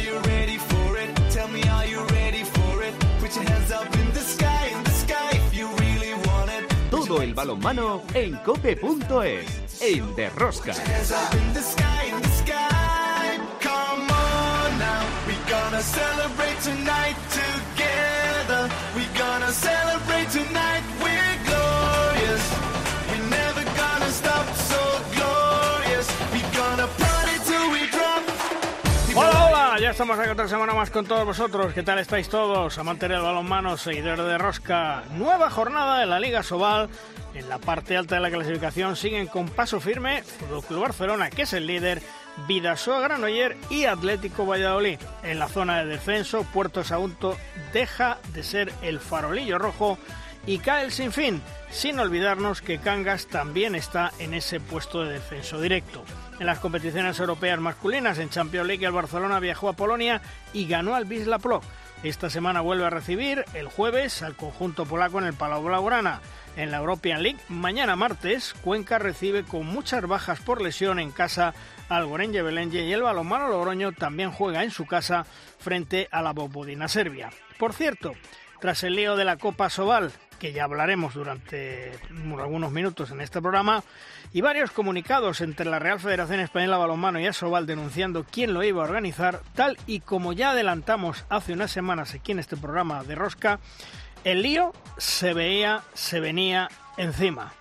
are you ready for it? Tell me, are you ready for it? Put your hands up in the sky, in the sky if you really want it. Todo el balonmano en cope.es, en Derrosca. Hands up in the sky, in the sky. Come on now, we gonna celebrate tonight together. We gonna celebrate estamos aquí otra semana más con todos vosotros. ¿Qué tal estáis todos? Amantes del balonmano, seguidores de Rosca. Nueva jornada de la Liga Sobal. En la parte alta de la clasificación siguen con paso firme Fútbol Club Barcelona, que es el líder, Vidasoa Granoller y Atlético Valladolid. En la zona de descenso, Puerto Sagunto deja de ser el farolillo rojo y cae el sinfín, sin olvidarnos que Cangas también está en ese puesto de descenso directo. En las competiciones europeas masculinas, en Champions League, el Barcelona viajó a Polonia y ganó al Wisla Plock. Esta semana vuelve a recibir el jueves al conjunto polaco en el Palau Blaugrana. En la European League, mañana martes, Cuenca recibe con muchas bajas por lesión en casa al Gorenje Belenje y el balonmano Logroño también juega en su casa frente a la Bobodina Serbia. Por cierto, tras el lío de la Copa Sobal, que ya hablaremos durante algunos minutos en este programa, y varios comunicados entre la Real Federación Española de Balonmano y Asobal denunciando quién lo iba a organizar, tal y como ya adelantamos hace unas semanas aquí en este programa de Rosca, el lío se veía, se venía encima.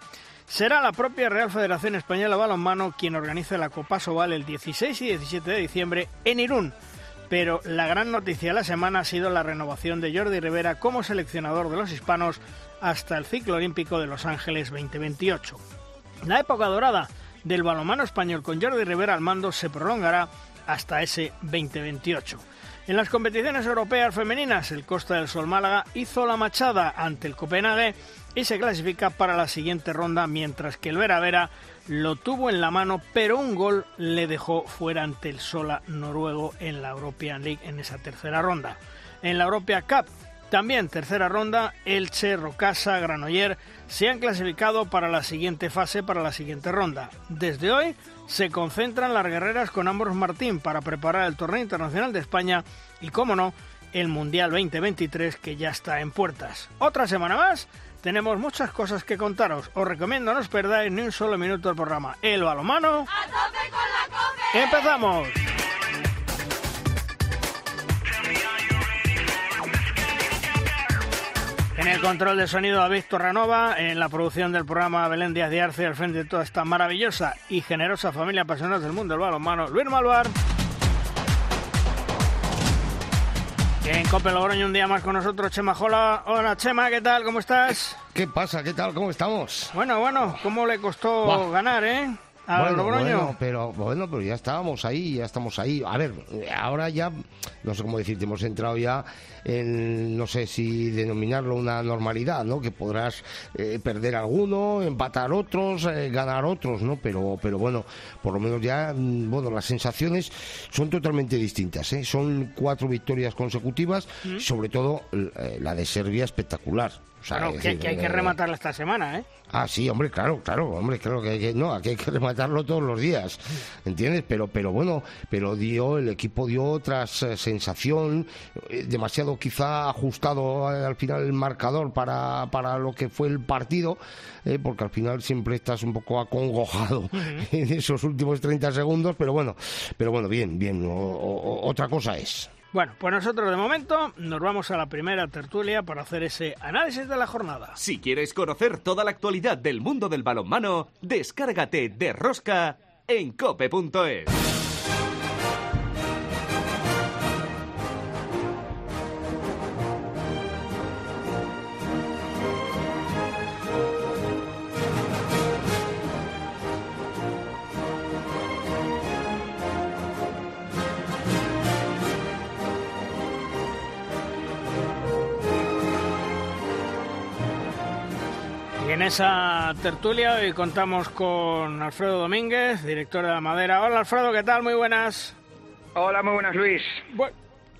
Será la propia Real Federación Española de Balonmano quien organice la Copa Sobal el 16 y 17 de diciembre en Irún. Pero la gran noticia de la semana ha sido la renovación de Jordi Rivera como seleccionador de los hispanos hasta el ciclo olímpico de Los Ángeles 2028. La época dorada del balonmano español con Jordi Rivera al mando se prolongará hasta ese 2028. En las competiciones europeas femeninas, el Costa del Sol Málaga hizo la machada ante el Copenhague y se clasifica para la siguiente ronda, mientras que el Vera Vera lo tuvo en la mano, pero un gol le dejó fuera ante el Sola noruego en la European League en esa tercera ronda. En la Europea Cup, también tercera ronda, Elche, Rocasa, Granoller se han clasificado para la siguiente fase, para la siguiente ronda. Desde hoy se concentran las guerreras con Ambros Martín para preparar el torneo internacional de España y, como no, el Mundial 2023 que ya está en puertas. Otra semana más, tenemos muchas cosas que contaros. Os recomiendo no os perdáis ni un solo minuto del programa. El balomano. ¡A tope con la cope! ¡Empezamos! En el control de sonido David Torranova, en la producción del programa Belén Díaz de Arce, al frente de toda esta maravillosa y generosa familia apasionada del mundo del balonmano, Luis Malvar. En Cope Logroño un día más con nosotros, Chema Jola. Hola Chema, ¿qué tal? ¿Cómo estás? ¿Qué pasa? ¿Qué tal? ¿Cómo estamos? Bueno, bueno, ¿cómo le costó ganar, eh? A bueno, Logroño. bueno, pero bueno, pero ya estábamos ahí, ya estamos ahí. A ver, ahora ya, no sé cómo decirte, hemos entrado ya en, no sé si denominarlo una normalidad, ¿no? Que podrás eh, perder alguno, empatar otros, eh, ganar otros, ¿no? Pero, pero bueno, por lo menos ya, mm, bueno, las sensaciones son totalmente distintas, ¿eh? Son cuatro victorias consecutivas, sobre todo la de Serbia espectacular. O sea, Bueno, es que, hay que eh, rematarla esta semana, ¿eh? Ah, sí, hombre, claro, claro, hombre, claro que hay que, no, aquí hay que rematarlo todos los días, ¿entiendes? Pero, pero bueno, pero dio, el equipo dio otra sensación, eh, demasiado quizá ajustado al final el marcador para, para lo que fue el partido, eh, porque al final siempre estás un poco acongojado en esos últimos 30 segundos, pero bueno, pero bueno, bien, bien, o- o- otra cosa es. Bueno, pues nosotros de momento nos vamos a la primera tertulia para hacer ese análisis de la jornada. Si quieres conocer toda la actualidad del mundo del balonmano, descárgate de Rosca en cope.es. en esa tertulia hoy contamos con Alfredo Domínguez, director de La Madera. Hola Alfredo, ¿qué tal? Muy buenas. Hola, muy buenas, Luis. Bu-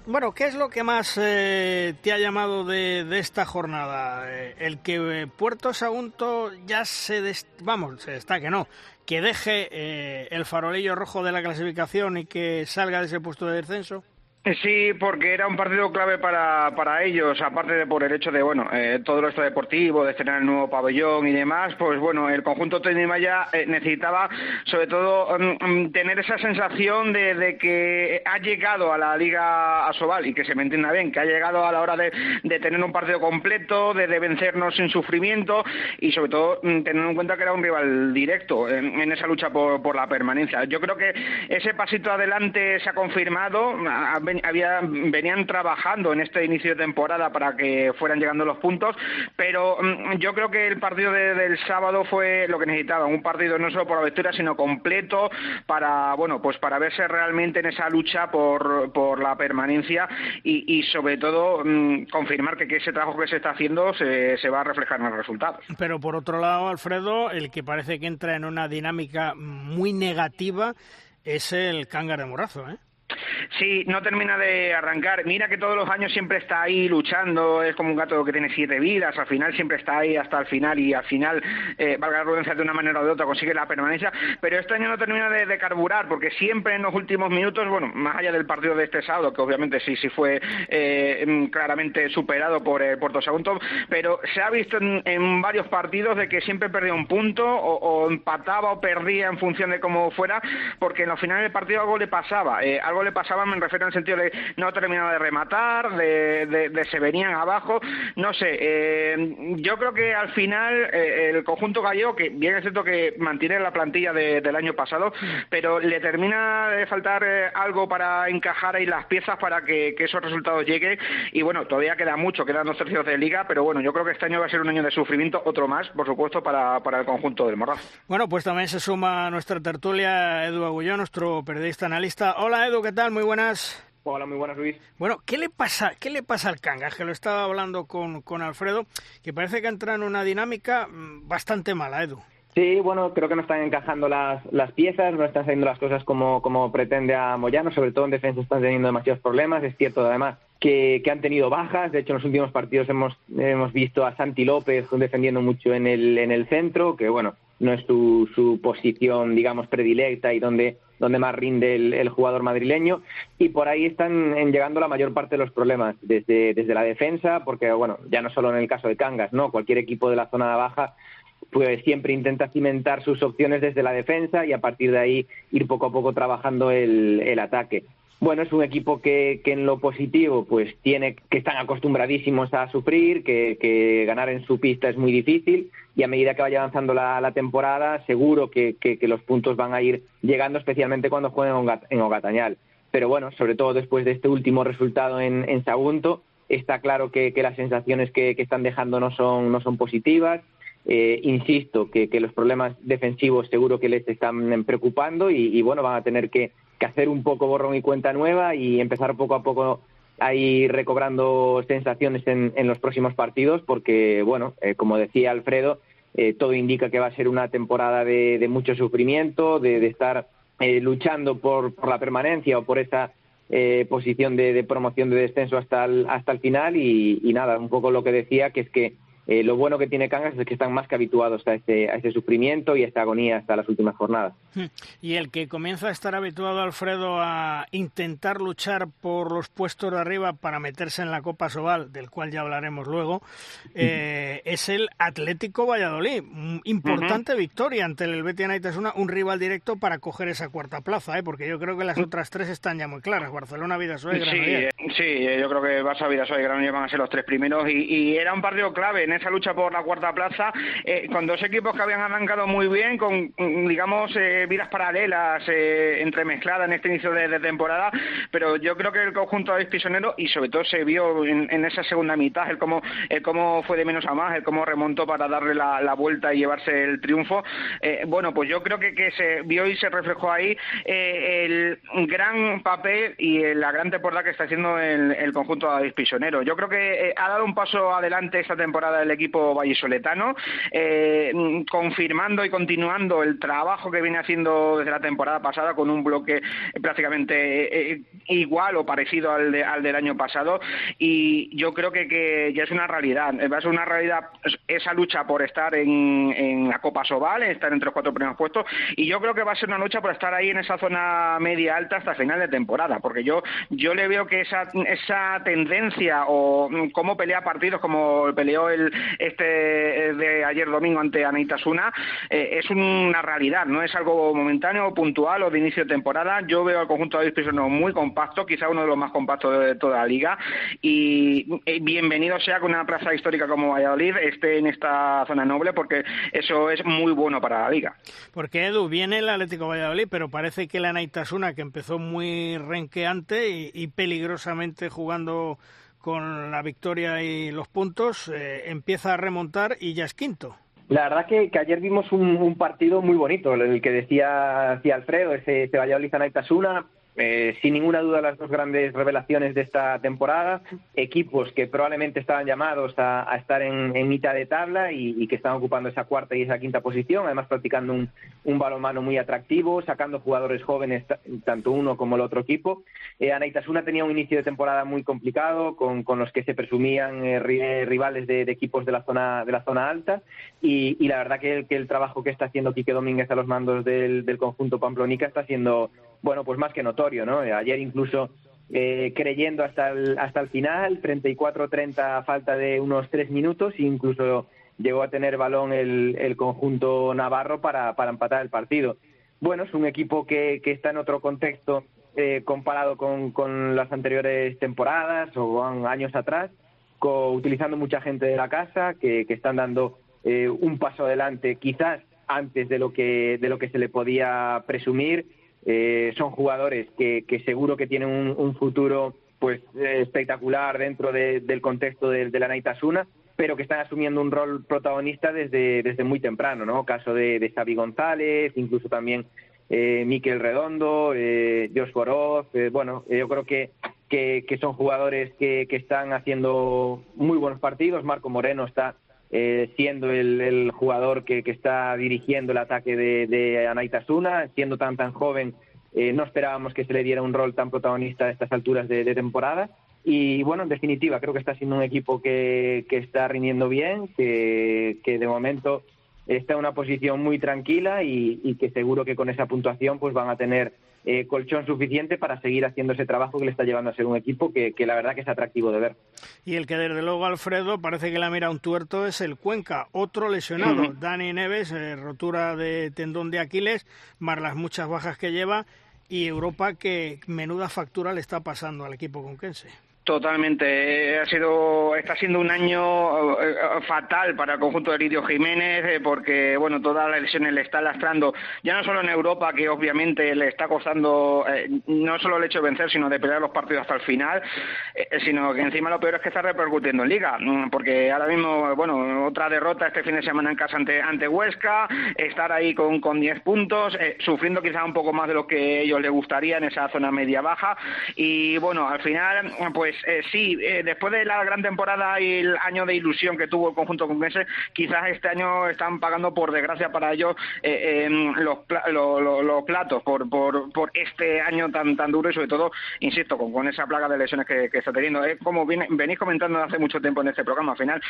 Bueno, ¿qué es lo que más eh, te ha llamado de, de esta jornada? Eh, el que eh, Puerto Sagunto ya se... des- Vamos, se destaque, no. Que deje eh, el farolillo rojo de la clasificación y que salga de ese puesto de descenso. Sí, porque era un partido clave para, para ellos, aparte de por el hecho de, bueno, eh, todo lo deportivo, de tener el nuevo pabellón y demás, pues bueno, el conjunto Maya eh, necesitaba sobre todo mm, mm, tener esa sensación de, que ha llegado a la Liga Asobal y que se me entienda bien, que ha llegado a la hora de, tener un partido completo, de, vencernos sin sufrimiento y sobre todo mm, teniendo en cuenta que era un rival directo en, esa lucha por, por la permanencia. Yo creo que ese pasito adelante se ha confirmado había, venían trabajando en este inicio de temporada para que fueran llegando los puntos, pero mm, yo creo que el partido del sábado fue lo que necesitaba, un partido no solo por la victoria, sino completo para, bueno, pues para verse realmente en esa lucha por, por la permanencia y, sobre todo mm, confirmar que, ese trabajo que se está haciendo se, se va a reflejar en los resultados. Pero por otro lado, Alfredo, el que parece que entra en una dinámica muy negativa es el cángar de Morazo, ¿eh? Sí, no termina de arrancar. Mira que todos los años siempre está ahí luchando, es como un gato que tiene siete vidas, al final siempre está ahí hasta el final y al final, eh, valga la redundancia, de una manera o de otra consigue la permanencia, pero este año no termina de, carburar porque siempre en los últimos minutos, bueno, más allá del partido de este sábado, que obviamente sí, sí fue eh, mm, claramente superado por el Puerto Sagunto, pero se ha visto en, varios partidos de que siempre perdía un punto o, empataba o perdía en función de cómo fuera, porque en los finales del partido algo le pasaba, eh, algo le pasaba me refiero en sentido de no terminaba de rematar, de, de, se venían abajo, no sé, eh, yo creo que al final eh, el conjunto gallego, que bien es cierto que mantiene la plantilla del año pasado, pero le termina de faltar eh, algo para encajar ahí las piezas para que, esos resultados lleguen y bueno, todavía queda mucho, quedan dos tercios de liga, pero bueno, yo creo que este año va a ser un año de sufrimiento, otro más, por supuesto, para, para el conjunto del Morrazo. Bueno, pues también se suma nuestra tertulia Edu Agullón, nuestro periodista analista. Hola Edu, ¿qué tal? Muy buenas. Hola, muy buenas, Luis. Bueno, ¿qué le pasa, qué le pasa al Cangas? Que lo estaba hablando con, con Alfredo, que parece que entra en una dinámica mm, bastante mala, Edu. Sí, bueno, creo que no están encajando las, las piezas, no están haciendo las cosas como, como pretende a Moyano, sobre todo en defensa están teniendo demasiados problemas. Es cierto, además, que, que, han tenido bajas. De hecho, en los últimos partidos hemos, hemos visto a Santi López defendiendo mucho en el, en el centro, que bueno, no es su, su posición, digamos, predilecta y donde donde más rinde el, jugador madrileño. Y por ahí están llegando la mayor parte de los problemas desde, desde la defensa porque bueno ya no solo en el caso de Cangas no cualquier equipo de la zona baja pues siempre intenta cimentar sus opciones desde la defensa y a partir de ahí ir poco a poco trabajando el, el ataque. Bueno, es un equipo que, que, en lo positivo, pues tiene que están acostumbradísimos a sufrir, que, ganar en su pista es muy difícil y a medida que vaya avanzando la, temporada, seguro que, que, los puntos van a ir llegando, especialmente cuando jueguen en Ogatañal. Pero bueno, sobre todo después de este último resultado en, en Sagunto, está claro que, las sensaciones que, están dejando no son, no son positivas. Eh, insisto que, los problemas defensivos seguro que les están preocupando y, bueno, van a tener que que hacer un poco borrón y cuenta nueva y empezar poco a poco a ir recobrando sensaciones en, en los próximos partidos, porque, bueno, eh, como decía Alfredo, eh, todo indica que va a ser una temporada de, mucho sufrimiento, de, estar eh, luchando por, por, la permanencia o por esa posición de, promoción de descenso hasta el, hasta el final y, nada, un poco lo que decía, que es que eh, lo bueno que tiene Cangas es que están más que habituados a ese, a ese sufrimiento y a esta agonía hasta las últimas jornadas. Hmm. Y el que comienza a estar habituado, Alfredo, a intentar luchar por los puestos de arriba para meterse en la Copa Sobal, del cual ya hablaremos luego, eh, es el Atlético Valladolid. Importante victoria ante el Betis una un rival directo para coger esa cuarta plaza, ¿eh? porque yo creo que las otras tres están ya muy claras. Barcelona, Vidasoa y Granollers. Sí, sí, yo creo que Barça, Vidasoa y Granollers van a ser los tres primeros y, y era un partido clave en esa lucha por la cuarta plaza, eh, con dos equipos que habían arrancado muy bien, con, digamos, eh, vidas paralelas eh, entremezcladas en este inicio de, temporada, pero yo creo que el conjunto de Pisonero, y sobre todo se vio en, esa segunda mitad, el cómo, el cómo fue de menos a más, el cómo remontó para darle la, vuelta y llevarse el triunfo, bueno, pues yo creo que, que se vio y se reflejó ahí el gran papel y la gran temporada que está haciendo el, el conjunto de Pisonero. Yo creo que ha dado un paso adelante esta temporada el equipo vallisoletano, eh, confirmando y continuando el trabajo que viene haciendo haciendo desde la temporada pasada con un bloque prácticamente igual o parecido al, al del año pasado y yo creo que, que ya es una realidad. Va a ser una realidad esa lucha por estar en, en la Copa Sobal, estar entre los cuatro primeros puestos y yo creo que va a ser una lucha por estar ahí en esa zona media alta hasta final de temporada, porque yo yo le veo que esa esa tendencia o cómo pelea partidos como peleó el este de ayer domingo ante Anaitasuna eh, es una realidad, no es algo momentáneo, puntual o de inicio de temporada. Yo veo al conjunto de Prisioneros muy compacto, quizá uno de los más compactos de toda la liga y bienvenido sea que una plaza histórica como Valladolid esté en esta zona noble porque eso es muy bueno para la liga. Porque Edu viene el Atlético Valladolid, pero parece que la Naitasuna, que empezó muy renqueante y, peligrosamente jugando con la victoria y los puntos, eh, empieza a remontar y ya es quinto. La verdad que, que ayer vimos un, partido muy bonito, el que decía, decía Alfredo, ese, ese Valladolid-Naitasuna, eh, sin ninguna duda las dos grandes revelaciones de esta temporada, equipos que probablemente estaban llamados a, estar en, mitad de tabla y, que están ocupando esa cuarta y esa quinta posición, además practicando un, balonmano muy atractivo, sacando jugadores jóvenes tanto uno como el otro equipo. Eh, Anaitasuna tenía un inicio de temporada muy complicado con, los que se presumían eh, rivales de, equipos de la zona de la zona alta y, la verdad que el, trabajo que está haciendo Quique Domínguez a los mandos del, del conjunto Pamplonica está siendo bueno, pues más que notorio, ¿no? Ayer incluso eh, creyendo hasta el, hasta el final, 34-30 a falta de unos tres minutos, e incluso llegó a tener balón el, el conjunto navarro para, para, empatar el partido. Bueno, es un equipo que, que está en otro contexto eh, comparado con, con, las anteriores temporadas o años atrás, utilizando mucha gente de la casa, que, que están dando eh, un paso adelante, quizás antes de lo que, de lo que se le podía presumir eh, son jugadores que, seguro que tienen un, futuro pues eh, espectacular dentro del contexto de, la Naitasuna, pero que están asumiendo un rol protagonista desde, desde muy temprano, ¿no? Caso de, de González, incluso también eh, Miquel Redondo, eh, Josh Boroz, eh, bueno, yo creo que, que, son jugadores que, que, están haciendo muy buenos partidos. Marco Moreno está eh, siendo el, jugador que, está dirigiendo el ataque de, de Anaitasuna, siendo tan tan joven, eh, no esperábamos que se le diera un rol tan protagonista a estas alturas de, temporada. Y bueno, en definitiva, creo que está siendo un equipo que, que está rindiendo bien, que, que de momento está en una posición muy tranquila y, y que seguro que con esa puntuación pues van a tener eh, colchón suficiente para seguir haciendo ese trabajo que le está llevando a ser un equipo que, la verdad que es atractivo de ver. Y el que desde luego Alfredo parece que la mira un tuerto es el Cuenca, otro lesionado, Dani Neves, eh, rotura de tendón de Aquiles, más las muchas bajas que lleva y Europa que menuda factura le está pasando al equipo conquense. Totalmente. Ha sido, está siendo un año eh, fatal para el conjunto de Lidio Jiménez, eh, porque bueno, todas las lesiones le están lastrando, ya no solo en Europa, que obviamente le está costando eh, no solo el hecho de vencer, sino de pelear los partidos hasta el final, sino que encima lo peor es que está repercutiendo en Liga, mm, porque ahora mismo, bueno, otra derrota este fin de semana en casa ante, ante Huesca, estar ahí con, con 10 puntos, sufriendo quizá un poco más de lo que ellos les gustaría en esa zona media-baja, y bueno, al final, pues eh, sí, eh, después de la gran temporada y el año de ilusión que tuvo el conjunto conquense, quizás este año están pagando, por desgracia para ellos, eh, los, los, platos por, por, por este año tan tan duro y sobre todo, insisto, con, con esa plaga de lesiones que, está teniendo. Es como venís comentando hace mucho tiempo en este programa, al final,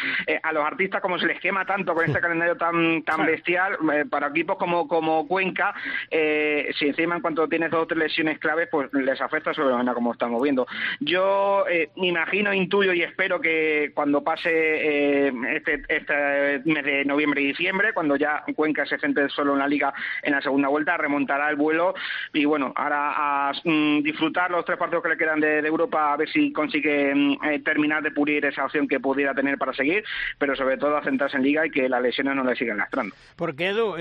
a los artistas como se les quema tanto con este calendario tan tan bestial, para equipos como, como Cuenca, si encima en cuanto tienes dos o tres lesiones claves, pues les afecta sobre la manera como estamos viendo. Yo eh, imagino, intuyo y espero que cuando pase eh, este, este, mes de noviembre y diciembre, cuando ya Cuenca se centre solo en la liga en la segunda vuelta, remontará el vuelo y bueno, ahora a mm, disfrutar los tres partidos que le quedan de, Europa, a ver si consigue mm, eh, terminar de pulir esa opción que pudiera tener para seguir, pero sobre todo a centrarse en liga y que las lesiones no le sigan lastrando. Porque Edu,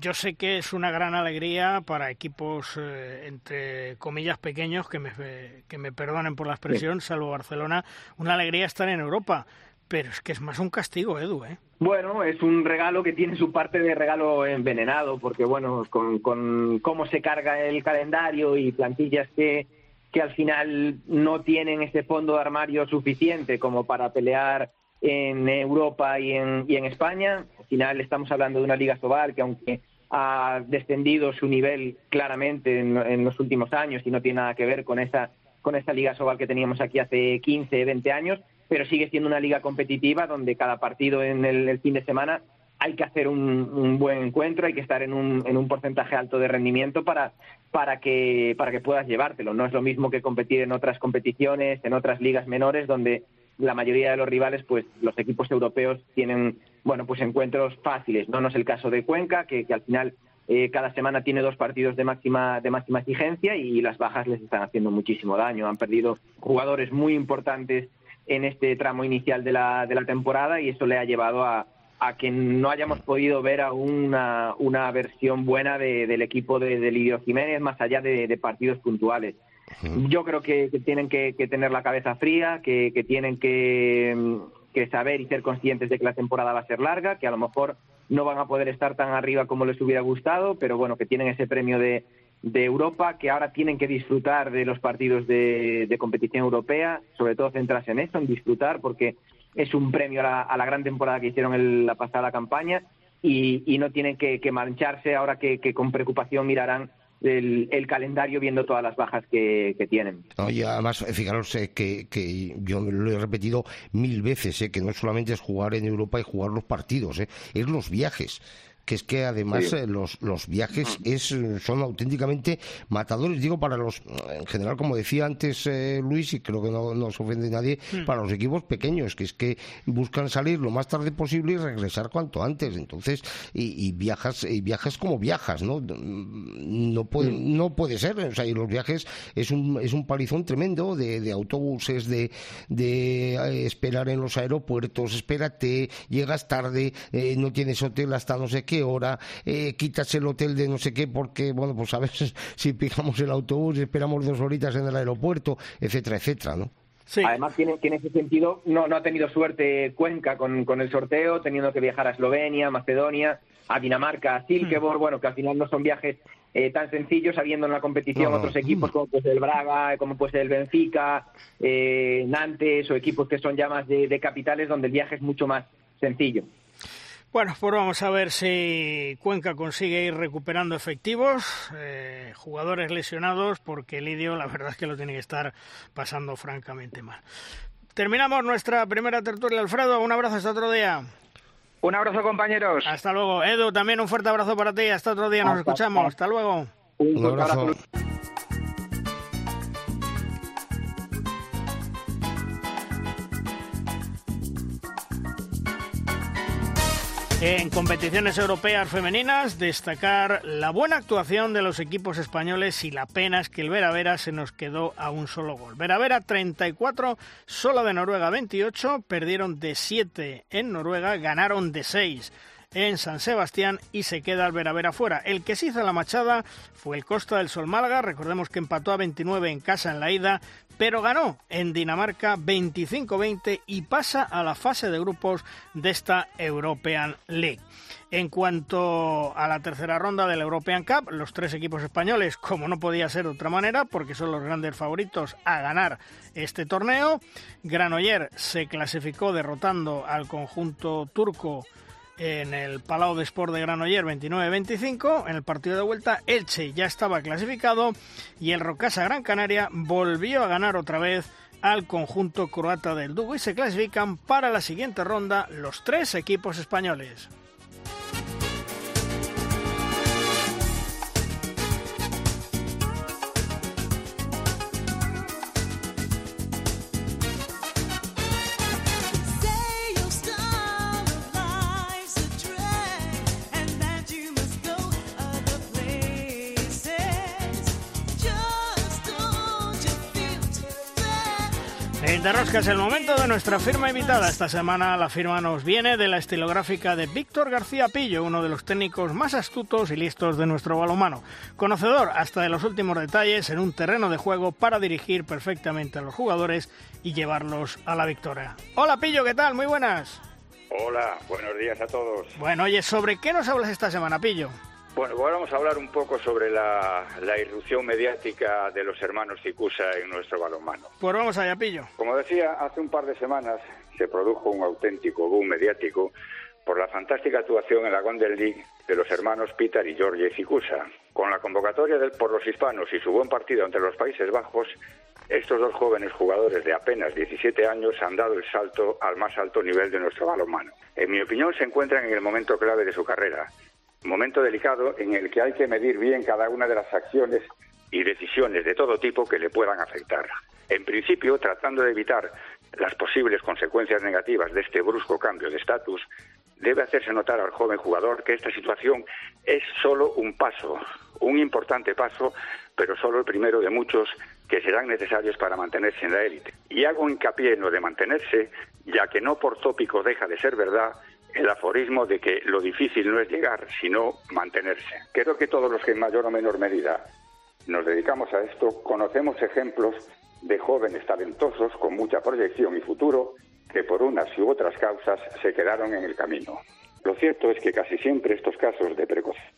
yo sé que es una gran alegría para equipos entre comillas pequeños, que me, que me perdonen por la expresión, salvo Barcelona, una alegría estar en Europa. Pero es que es más un castigo, Edu, ¿eh? Bueno, es un regalo que tiene su parte de regalo envenenado, porque bueno, con, con cómo se carga el calendario y plantillas que, que al final no tienen ese fondo de armario suficiente como para pelear en Europa y en, y en España. Al final estamos hablando de una Liga Sobal que aunque ha descendido su nivel claramente en, los últimos años y no tiene nada que ver con esa, con esa Liga Sobal que teníamos aquí hace 15, 20 años, pero sigue siendo una liga competitiva donde cada partido en el, fin de semana hay que hacer un, buen encuentro, hay que estar en un, en un porcentaje alto de rendimiento para, para, que, para que puedas llevártelo. No es lo mismo que competir en otras competiciones, en otras ligas menores, donde la mayoría de los rivales, pues los equipos europeos tienen, bueno, pues encuentros fáciles. No, no es el caso de Cuenca, que, al final eh, cada semana tiene dos partidos de máxima, de máxima exigencia y las bajas les están haciendo muchísimo daño. Han perdido jugadores muy importantes en este tramo inicial de la, de la temporada y eso le ha llevado a, a que no hayamos podido ver aún una, una versión buena del equipo de, de Lidio Jiménez más allá de partidos puntuales. Yo creo que, tienen que, tener la cabeza fría, que, tienen mm, que, saber y ser conscientes de que la temporada va a ser larga, que a lo mejor no van a poder estar tan arriba como les hubiera gustado, pero bueno, que tienen ese premio de, Europa, que ahora tienen que disfrutar de los partidos de, competición europea, sobre todo centrarse en eso, en disfrutar, porque es un premio a la, gran temporada que hicieron en la pasada campaña y, no tienen que, mancharse ahora que con preocupación mirarán el, calendario viendo todas las bajas que, tienen. y además, fijaros eh, que, yo lo he repetido mil veces, eh, que no solamente es jugar en Europa y jugar los partidos, eh, es los viajes que es que además eh, los, los viajes es, son auténticamente matadores, digo, para los, en general, como decía antes eh, Luis, y creo que no, no se ofende nadie, hmm. para los equipos pequeños, que es que buscan salir lo más tarde posible y regresar cuanto antes. Entonces, y, viajas, y viajas como viajas, ¿no? No puede, hmm. no puede ser, o sea, y los viajes es un, es un palizón tremendo de, de autobuses, de, de eh, esperar en los aeropuertos, espérate, llegas tarde, no tienes hotel hasta no sé qué hora, eh, quitas el hotel de no sé qué, porque, bueno, pues a veces si pijamos el autobús, esperamos dos horitas en el aeropuerto, etcétera, etcétera, ¿no? Además, tiene, tiene ese sentido, no, no ha tenido suerte Cuenca con, con el sorteo, teniendo que viajar a Eslovenia, Macedonia, a Dinamarca, a Silkeborg, hmm. bueno, que al final no son viajes eh, tan sencillos, habiendo en la competición otros equipos como pues el Braga, como pues el Benfica, eh, Nantes o equipos que son ya más de capitales donde el viaje es mucho más sencillo. Bueno, pues vamos a ver si Cuenca consigue ir recuperando efectivos, eh, jugadores lesionados, porque Lidio la verdad es que lo tiene que estar pasando francamente mal. Terminamos nuestra primera tertulia, Alfredo. Un abrazo hasta otro día. Un abrazo, compañeros. Hasta luego. Edu, también un fuerte abrazo para ti. Hasta otro día. Nos escuchamos. Hasta luego. Un abrazo. En competiciones europeas femeninas, destacar la buena actuación de los equipos españoles y la pena es que el Vera Vera se nos quedó a un solo gol. Vera Vera 34, solo de Noruega 28, perdieron de 7 en Noruega, ganaron de 6 en San Sebastián y se queda el Vera Vera fuera. El que se hizo la machada fue el Costa del Sol Málaga, recordemos que empató a 29 en casa en la ida, pero ganó en Dinamarca 25-20 y pasa a la fase de grupos de esta European League. En cuanto a la tercera ronda del European Cup, los tres equipos españoles, como no podía ser de otra manera, porque son los grandes favoritos a ganar este torneo, Granoller se clasificó derrotando al conjunto turco en el Palau de Sport de Granoller 29-25. En el partido de vuelta, Elche ya estaba clasificado y el Rocasa Gran Canaria volvió a ganar otra vez al conjunto croata del Dugo y se clasifican para la siguiente ronda los tres equipos españoles. Rosca, es el momento de nuestra firma invitada. Esta semana la firma nos viene de la estilográfica de Víctor García Pillo, uno de los técnicos más astutos y listos de nuestro balonmano. Conocedor hasta de los últimos detalles en un terreno de juego para dirigir perfectamente a los jugadores y llevarlos a la victoria. Hola Pillo, ¿qué tal? Muy buenas. Hola, buenos días a todos. Bueno, oye, ¿sobre qué nos hablas esta semana, Pillo? Bueno, pues vamos a hablar un poco sobre la, irrupción mediática de los hermanos Cicusa en nuestro balonmano. Pues vamos allá, Pillo. Como decía, hace un par de semanas se produjo un auténtico boom mediático por la fantástica actuación en la Golden League de los hermanos Peter y George Ficusa. Con la convocatoria del, por los hispanos y su buen partido entre los Países Bajos, estos dos jóvenes jugadores de apenas 17 años han dado el salto al más alto nivel de nuestro balonmano. En mi opinión, se encuentran en el momento clave de su carrera, momento delicado en el que hay que medir bien cada una de las acciones y decisiones de todo tipo que le puedan afectar. En principio, tratando de evitar las posibles consecuencias negativas de este brusco cambio de estatus, debe hacerse notar al joven jugador que esta situación es solo un paso, un importante paso, pero solo el primero de muchos que serán necesarios para mantenerse en la élite. Y hago hincapié en lo de mantenerse, ya que no por tópico deja de ser verdad el aforismo de que lo difícil no es llegar, sino mantenerse. Creo que todos los que en mayor o menor medida nos dedicamos a esto conocemos ejemplos de jóvenes talentosos con mucha proyección y futuro que por unas u otras causas se quedaron en el camino. Lo cierto es que casi siempre estos casos de precocidad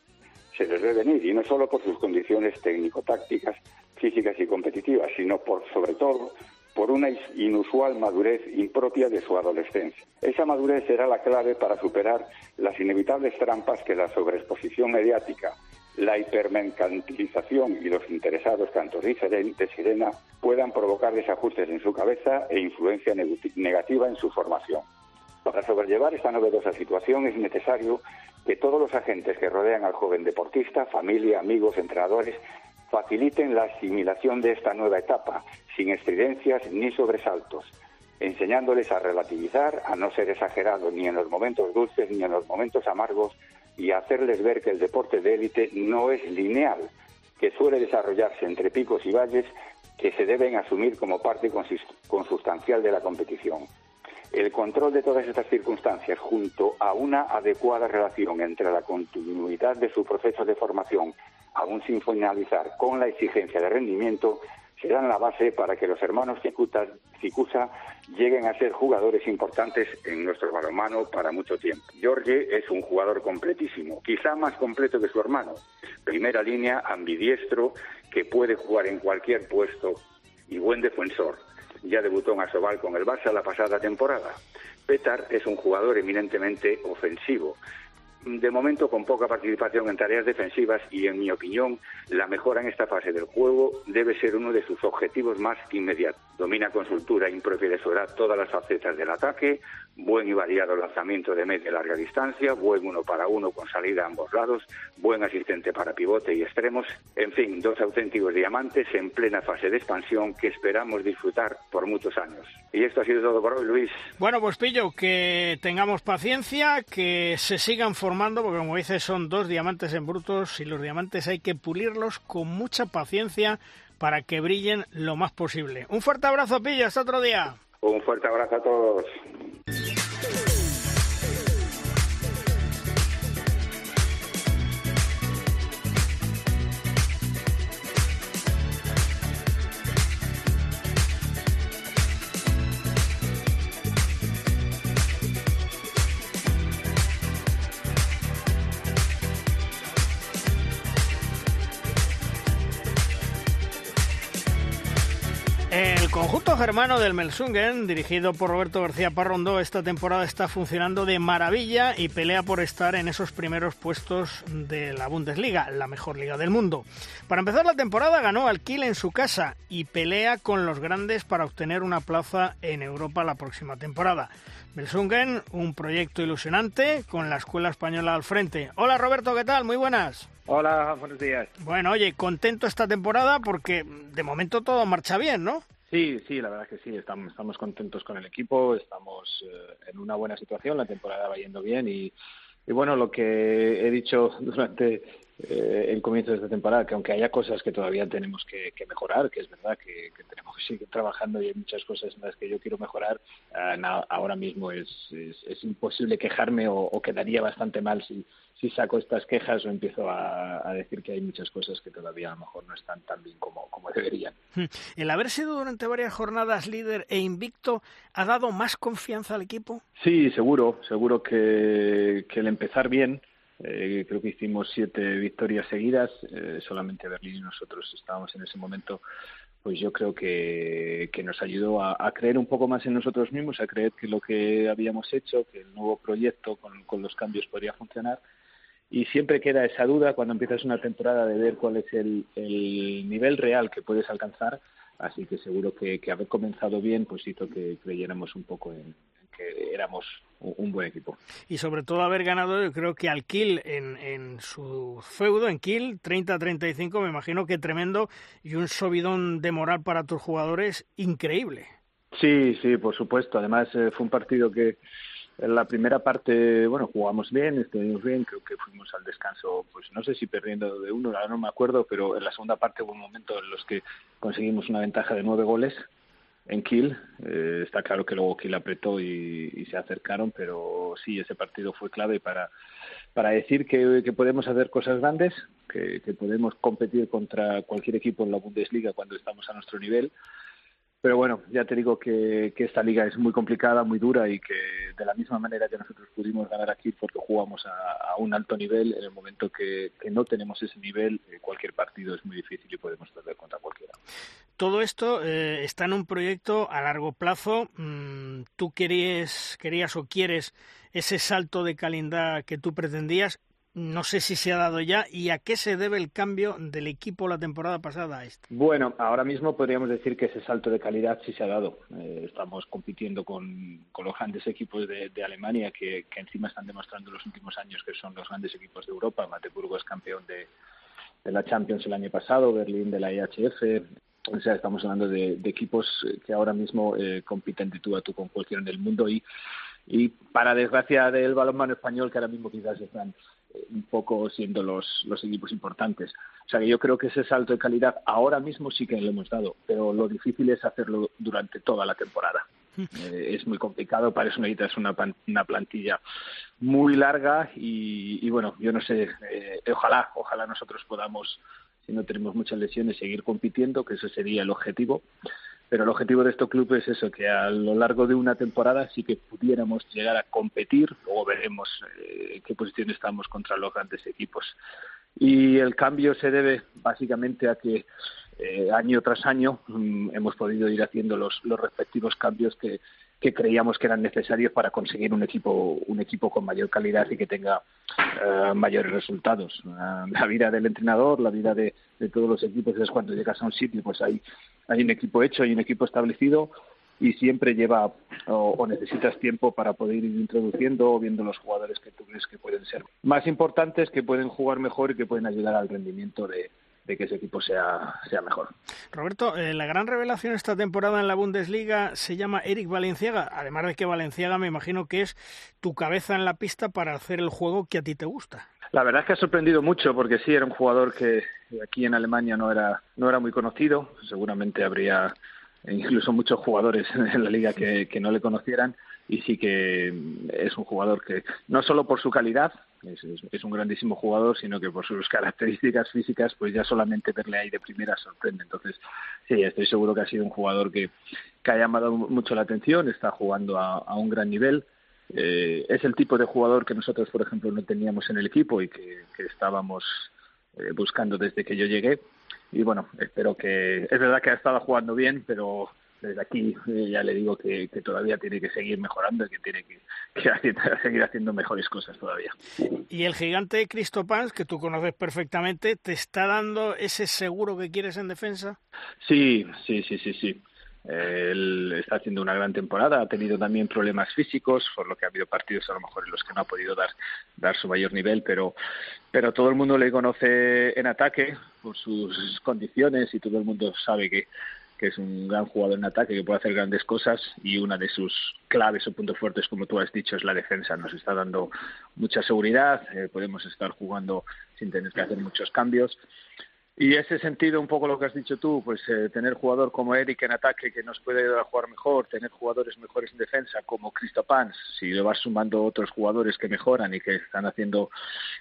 se les ve venir y no solo por sus condiciones técnico-tácticas, físicas y competitivas, sino por sobre todo por una inusual madurez impropia de su adolescencia. Esa madurez será la clave para superar las inevitables trampas que la sobreexposición mediática, la hipermercantilización y los interesados cantos de sirena puedan provocar desajustes en su cabeza e influencia negativa en su formación. Para sobrellevar esta novedosa situación es necesario que todos los agentes que rodean al joven deportista, familia, amigos, entrenadores, faciliten la asimilación de esta nueva etapa, sin estridencias ni sobresaltos, enseñándoles a relativizar, a no ser exagerado ni en los momentos dulces ni en los momentos amargos y a hacerles ver que el deporte de élite no es lineal, que suele desarrollarse entre picos y valles que se deben asumir como parte consustancial de la competición. El control de todas estas circunstancias, junto a una adecuada relación entre la continuidad de su proceso de formación, aún sin finalizar, con la exigencia de rendimiento, serán la base para que los hermanos Cicusa lleguen a ser jugadores importantes en nuestro balonmano para mucho tiempo. Jorge es un jugador completísimo, quizá más completo que su hermano. Primera línea, ambidiestro, que puede jugar en cualquier puesto y buen defensor ya debutó en Asobal con el Barça la pasada temporada. Petar es un jugador eminentemente ofensivo, de momento con poca participación en tareas defensivas y, en mi opinión, la mejora en esta fase del juego debe ser uno de sus objetivos más inmediatos. Domina con soltura impropia de su edad todas las facetas del ataque, buen y variado lanzamiento de media y larga distancia, buen uno para uno con salida a ambos lados, buen asistente para pivote y extremos, en fin, dos auténticos diamantes en plena fase de expansión que esperamos disfrutar por muchos años. Y esto ha sido todo por hoy, Luis. Bueno, pues Pillo, que tengamos paciencia, que se sigan formando porque como dices son dos diamantes en brutos y los diamantes hay que pulirlos con mucha paciencia para que brillen lo más posible. Un fuerte abrazo, Pillo, otro día. Un fuerte abrazo a todos. Conjunto germano del Melsungen, dirigido por Roberto García Parrondo, esta temporada está funcionando de maravilla y pelea por estar en esos primeros puestos de la Bundesliga, la mejor liga del mundo. Para empezar la temporada ganó al Kiel en su casa y pelea con los grandes para obtener una plaza en Europa la próxima temporada. Melsungen, un proyecto ilusionante con la escuela española al frente. Hola Roberto, ¿qué tal? Muy buenas. Hola, buenos días. Bueno, oye, contento esta temporada porque de momento todo marcha bien, ¿no? Sí, sí, la verdad es que sí, estamos, estamos contentos con el equipo, estamos eh, en una buena situación, la temporada va yendo bien y, y bueno, lo que he dicho durante eh, el comienzo de esta temporada, que aunque haya cosas que todavía tenemos que, mejorar, que es verdad que, tenemos que seguir trabajando y hay muchas cosas en las que yo quiero mejorar, eh, ahora mismo es, es, imposible quejarme o, quedaría bastante mal si, si saco estas quejas o empiezo a, decir que hay muchas cosas que todavía a lo mejor no están tan bien como, como deberían. Hmm. El haber sido durante varias jornadas líder e invicto ha dado más confianza al equipo. Sí, seguro, seguro que, que el empezar bien eh, creo que hicimos siete victorias seguidas, eh, solamente Berlín y nosotros estábamos en ese momento, pues yo creo que, que nos ayudó a, creer un poco más en nosotros mismos, a creer que lo que habíamos hecho, que el nuevo proyecto con, con los cambios podría funcionar y siempre queda esa duda cuando empiezas una temporada de ver cuál es el, el nivel real que puedes alcanzar. Así que seguro que, que haber comenzado bien pues hizo que creyéramos un poco en, que éramos un buen equipo. Y sobre todo haber ganado, yo creo que al Kiel en, en su feudo, en Kiel, 30-35, me imagino que tremendo y un subidón de moral para tus jugadores increíble. Sí, sí, por supuesto. Además, eh, fue un partido que en la primera parte, bueno, jugamos bien, estuvimos bien, creo que fuimos al descanso, pues no sé si perdiendo de uno, ahora no me acuerdo, pero en la segunda parte hubo un momento en los que conseguimos una ventaja de nueve goles en Kiel. Eh, está claro que luego Kiel apretó y, se acercaron, pero sí, ese partido fue clave para, para decir que, podemos hacer cosas grandes, que podemos competir contra cualquier equipo en la Bundesliga cuando estamos a nuestro nivel pero bueno, ya te digo que, esta liga es muy complicada, muy dura y que de la misma manera que nosotros pudimos ganar aquí porque jugamos a, un alto nivel, en el momento que, que no tenemos ese nivel, eh, cualquier partido es muy difícil y podemos perder contra cualquiera. Todo esto eh, está en un proyecto a largo plazo. Mm, ¿Tú querías, querías o quieres ese salto de calidad que tú pretendías? No sé si se ha dado ya y a qué se debe el cambio del equipo la temporada pasada a esta. Bueno, ahora mismo podríamos decir que ese salto de calidad sí se ha dado. Eh, estamos compitiendo con, con, los grandes equipos de, Alemania que, que, encima están demostrando en los últimos años que son los grandes equipos de Europa. Mateburgo es campeón de, de la Champions el año pasado, Berlín de la IHF. O sea, estamos hablando de, de equipos que ahora mismo eh, compiten de tú a tú con cualquiera del mundo y, y para desgracia del balonmano español que ahora mismo quizás están un poco siendo los, los equipos importantes. O sea que yo creo que ese salto de calidad ahora mismo sí que lo hemos dado, pero lo difícil es hacerlo durante toda la temporada. Eh, es muy complicado, para eso necesitas una, una plantilla muy larga y, y bueno, yo no sé, eh, ojalá, ojalá nosotros podamos, si no tenemos muchas lesiones, seguir compitiendo, que eso sería el objetivo pero el objetivo de este club es eso, que a lo largo de una temporada sí que pudiéramos llegar a competir, luego veremos eh, en qué posición estamos contra los grandes equipos. Y el cambio se debe básicamente a que eh, año tras año mm, hemos podido ir haciendo los, los respectivos cambios que, que creíamos que eran necesarios para conseguir un equipo un equipo con mayor calidad y que tenga uh, mayores resultados. Uh, la vida del entrenador, la vida de, de, todos los equipos es cuando llegas a un sitio, pues hay, hay un equipo hecho, hay un equipo establecido y siempre lleva o, necesitas tiempo para poder ir introduciendo o viendo los jugadores que tú crees que pueden ser más importantes, que pueden jugar mejor y que pueden ayudar al rendimiento de, de que ese equipo sea, sea mejor. Roberto, eh, la gran revelación esta temporada en la Bundesliga se llama Eric Valenciaga, además de que Valenciaga me imagino que es tu cabeza en la pista para hacer el juego que a ti te gusta. La verdad es que ha sorprendido mucho porque sí era un jugador que aquí en Alemania no era no era muy conocido, seguramente habría incluso muchos jugadores en la liga que, no le conocieran. Y sí que es un jugador que no solo por su calidad es, es, un grandísimo jugador sino que por sus características físicas pues ya solamente verle ahí de primera sorprende. Entonces sí estoy seguro que ha sido un jugador que, que ha llamado mucho la atención está jugando a un gran nivel eh, es el tipo de jugador que nosotros por ejemplo no teníamos en el equipo y que, que estábamos eh, buscando desde que yo llegué y bueno espero que es verdad que ha estado jugando bien pero desde aquí eh, ya le digo que, que, todavía tiene que seguir mejorando y que tiene que, seguir haciendo mejores cosas todavía. Y el gigante Cristo Pans, que tú conoces perfectamente, ¿te está dando ese seguro que quieres en defensa? Sí, sí, sí, sí, sí. Él está haciendo una gran temporada, ha tenido también problemas físicos, por lo que ha habido partidos a lo mejor en los que no ha podido dar, dar su mayor nivel, pero, pero todo el mundo le conoce en ataque por sus condiciones y todo el mundo sabe que que es un gran jugador en ataque que puede hacer grandes cosas y una de sus claves o puntos fuertes, como tú has dicho, es la defensa. Nos está dando mucha seguridad, eh, podemos estar jugando sin tener que hacer muchos cambios. Y ese sentido, un poco lo que has dicho tú, pues eh, tener jugador como Eric en ataque que nos puede ayudar a jugar mejor, tener jugadores mejores en defensa como Cristo Pans, si le vas sumando otros jugadores que mejoran y que están haciendo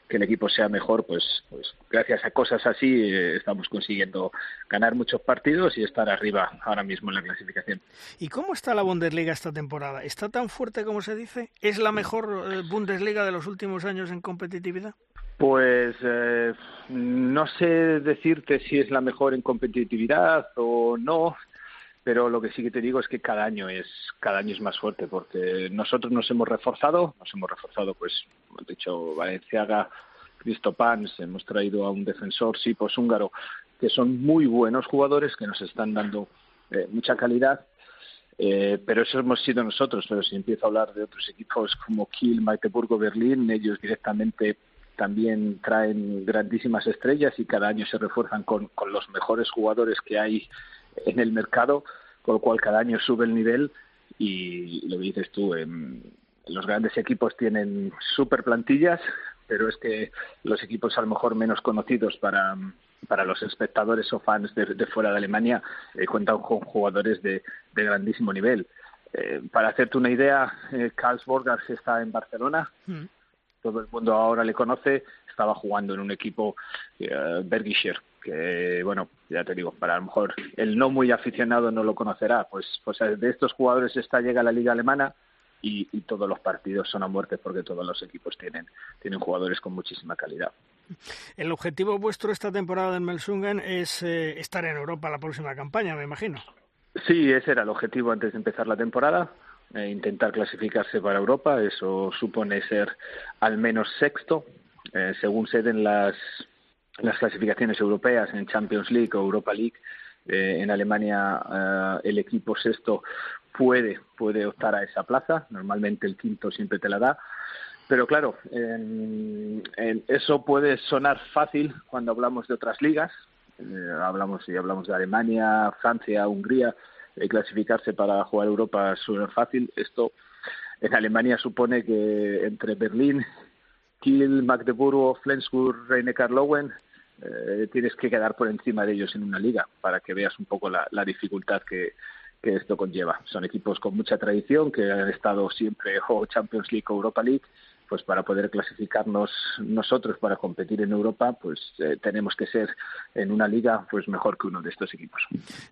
que el equipo sea mejor, pues, pues gracias a cosas así eh, estamos consiguiendo ganar muchos partidos y estar arriba ahora mismo en la clasificación. ¿Y cómo está la Bundesliga esta temporada? ¿Está tan fuerte como se dice? ¿Es la mejor eh, Bundesliga de los últimos años en competitividad? Pues eh, no sé decirte si es la mejor en competitividad o no, pero lo que sí que te digo es que cada año es cada año es más fuerte porque nosotros nos hemos reforzado, nos hemos reforzado, pues, como he dicho, Valenciaga Cristopans, hemos traído a un defensor, Sipos húngaro, que son muy buenos jugadores que nos están dando eh, mucha calidad. Eh, pero eso hemos sido nosotros. Pero si empiezo a hablar de otros equipos como Kiel, Magdeburgo, Berlín, ellos directamente también traen grandísimas estrellas y cada año se refuerzan con, los mejores jugadores que hay en el mercado, con lo cual cada año sube el nivel y lo dices tú, em, los grandes equipos tienen super plantillas, pero es que los equipos a lo mejor menos conocidos para, para los espectadores o fans de, fuera de Alemania eh, cuentan con jugadores de, de grandísimo nivel. Eh, para hacerte una idea, eh, Karlsborg está en Barcelona, mm. Todo el mundo ahora le conoce, estaba jugando en un equipo eh, Bergischer, que bueno, ya te digo, para a lo mejor el no muy aficionado no lo conocerá, pues, pues de estos jugadores esta llega a la liga alemana y, todos los partidos son a muerte porque todos los equipos tienen, tienen jugadores con muchísima calidad. El objetivo vuestro esta temporada en Melsungen es eh, estar en Europa la próxima campaña, me imagino. Sí, ese era el objetivo antes de empezar la temporada, eh, intentar clasificarse para Europa, eso supone ser al menos sexto, eh, según se den las las clasificaciones europeas en Champions League o Europa League. Eh, en Alemania el equipo sexto puede, puede optar a esa plaza. Normalmente el quinto siempre te la da. Pero claro, eso puede sonar fácil cuando hablamos de otras ligas. Hablamos si hablamos de Alemania, Francia, Hungría. Clasificarse para jugar Europa suena fácil. Esto en Alemania supone que entre Berlín, Kiel, Magdeburgo, Flensburg, Rhein-Neckar-Löwen eh, tienes que quedar por encima de ellos en una liga para que veas un poco la, dificultad que, esto conlleva. Son equipos con mucha tradición que han estado siempre o Champions League o Europa League. Pues para poder clasificarnos nosotros para competir en Europa, pues eh, tenemos que ser en una liga pues mejor que uno de estos equipos.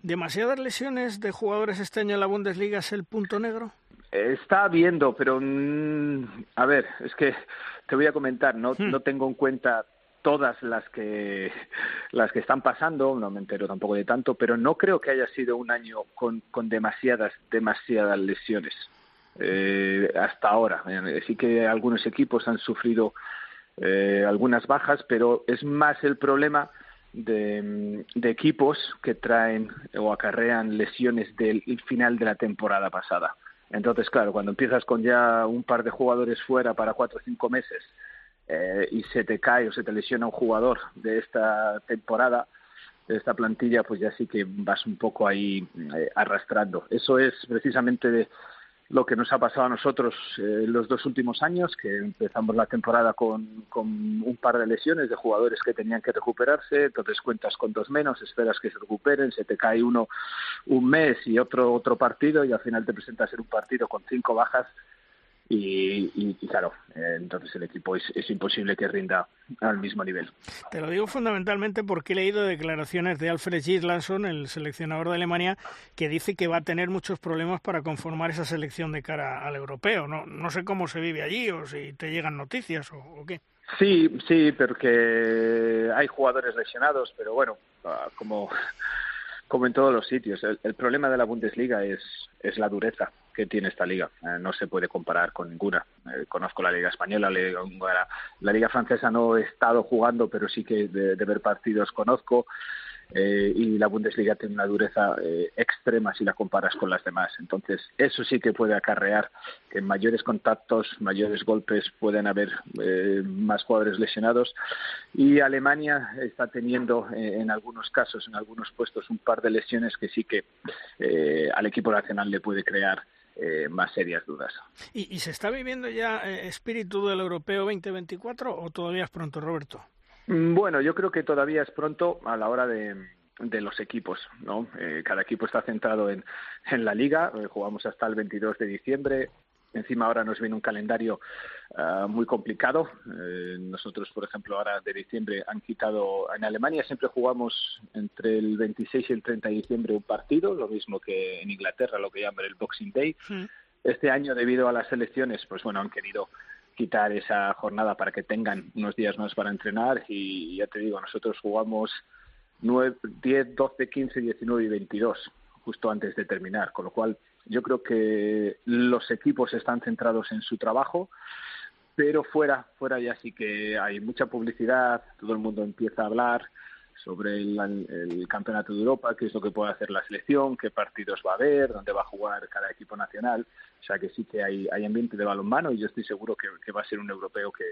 ¿Demasiadas lesiones de jugadores este año en la Bundesliga es el punto negro? Está habiendo, pero mm, a ver, es que te voy a comentar, no, hmm. no tengo en cuenta todas las que las que están pasando, no me entero tampoco de tanto, pero no creo que haya sido un año con, con demasiadas demasiadas lesiones eh, hasta ahora. Eh, sí que algunos equipos han sufrido eh, algunas bajas, pero es más el problema de, de, equipos que traen o acarrean lesiones del final de la temporada pasada. Entonces, claro, cuando empiezas con ya un par de jugadores fuera para cuatro o cinco meses eh, y se te cae o se te lesiona un jugador de esta temporada, de esta plantilla, pues ya sí que vas un poco ahí eh, arrastrando. Eso es precisamente de lo que nos ha pasado a nosotros eh, los dos últimos años, que empezamos la temporada con, con un par de lesiones de jugadores que tenían que recuperarse, entonces cuentas con dos menos, esperas que se recuperen, se te cae uno un mes y otro otro partido y al final te presentas en un partido con cinco bajas y, claro, eh, entonces el equipo es, imposible que rinda al mismo nivel. Te lo digo fundamentalmente porque he leído declaraciones de Alfred Gislason, el seleccionador de Alemania, que dice que va a tener muchos problemas para conformar esa selección de cara al europeo. No, no sé cómo se vive allí o si te llegan noticias o, qué. Sí, sí, porque hay jugadores lesionados, pero bueno, ah, como, como en todos los sitios, el, el problema de la Bundesliga es, es la dureza que tiene esta liga. Eh, no se puede comparar con ninguna. Eh, conozco la liga española, la liga La liga francesa no he estado jugando, pero sí que de, ver partidos conozco. Eh, y la Bundesliga tiene una dureza extrema si la comparas con las demás. Entonces, eso sí que puede acarrear que mayores contactos, mayores golpes pueden haber más jugadores lesionados. Y Alemania está teniendo en algunos casos, en algunos puestos, un par de lesiones que sí que al equipo nacional le puede crear eh, más serias dudas. ¿Y, se está viviendo ya eh, espíritu del europeo 2024 o todavía es pronto, Roberto? Mm, bueno, yo creo que todavía es pronto a la hora de, de los equipos, ¿no? Eh, cada equipo está centrado en, en la liga, jugamos hasta el 22 de diciembre, Encima ahora nos viene un calendario ah, muy complicado. Eh, nosotros, por ejemplo, ahora de diciembre han quitado, en Alemania siempre jugamos entre el 26 y el 30 de diciembre un partido, lo mismo que en Inglaterra, lo que llaman el Boxing Day. Este año, debido a las elecciones, pues bueno, han querido quitar esa jornada para que tengan unos días más para entrenar y ya te digo, nosotros jugamos 9, 10, 12, 15, 19 y 22 justo antes de terminar, con lo cual yo creo que los equipos están centrados en su trabajo pero fuera, fuera ya sí que hay mucha publicidad, todo el mundo empieza a hablar sobre el, campeonato de Europa, qué es lo que puede hacer la selección, qué partidos va a haber, dónde va a jugar cada equipo nacional. O sea que sí que hay, hay ambiente de balonmano y yo estoy seguro que, va a ser un europeo que,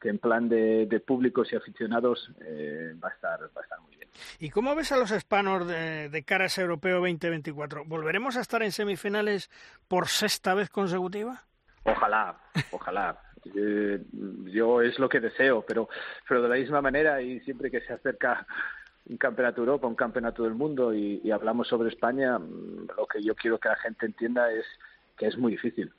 que en plan de, públicos y aficionados eh, va, a estar, va a estar muy bien. ¿Y cómo ves a los hispanos de, de cara a ese europeo 2024? ¿Volveremos a estar en semifinales por sexta vez consecutiva? Ojalá, ojalá. Eh, yo es lo que deseo, pero, pero de la misma manera y siempre que se acerca un campeonato Europa, un campeonato del mundo y, hablamos sobre España, mm, lo que yo quiero que la gente entienda es que es muy difícil.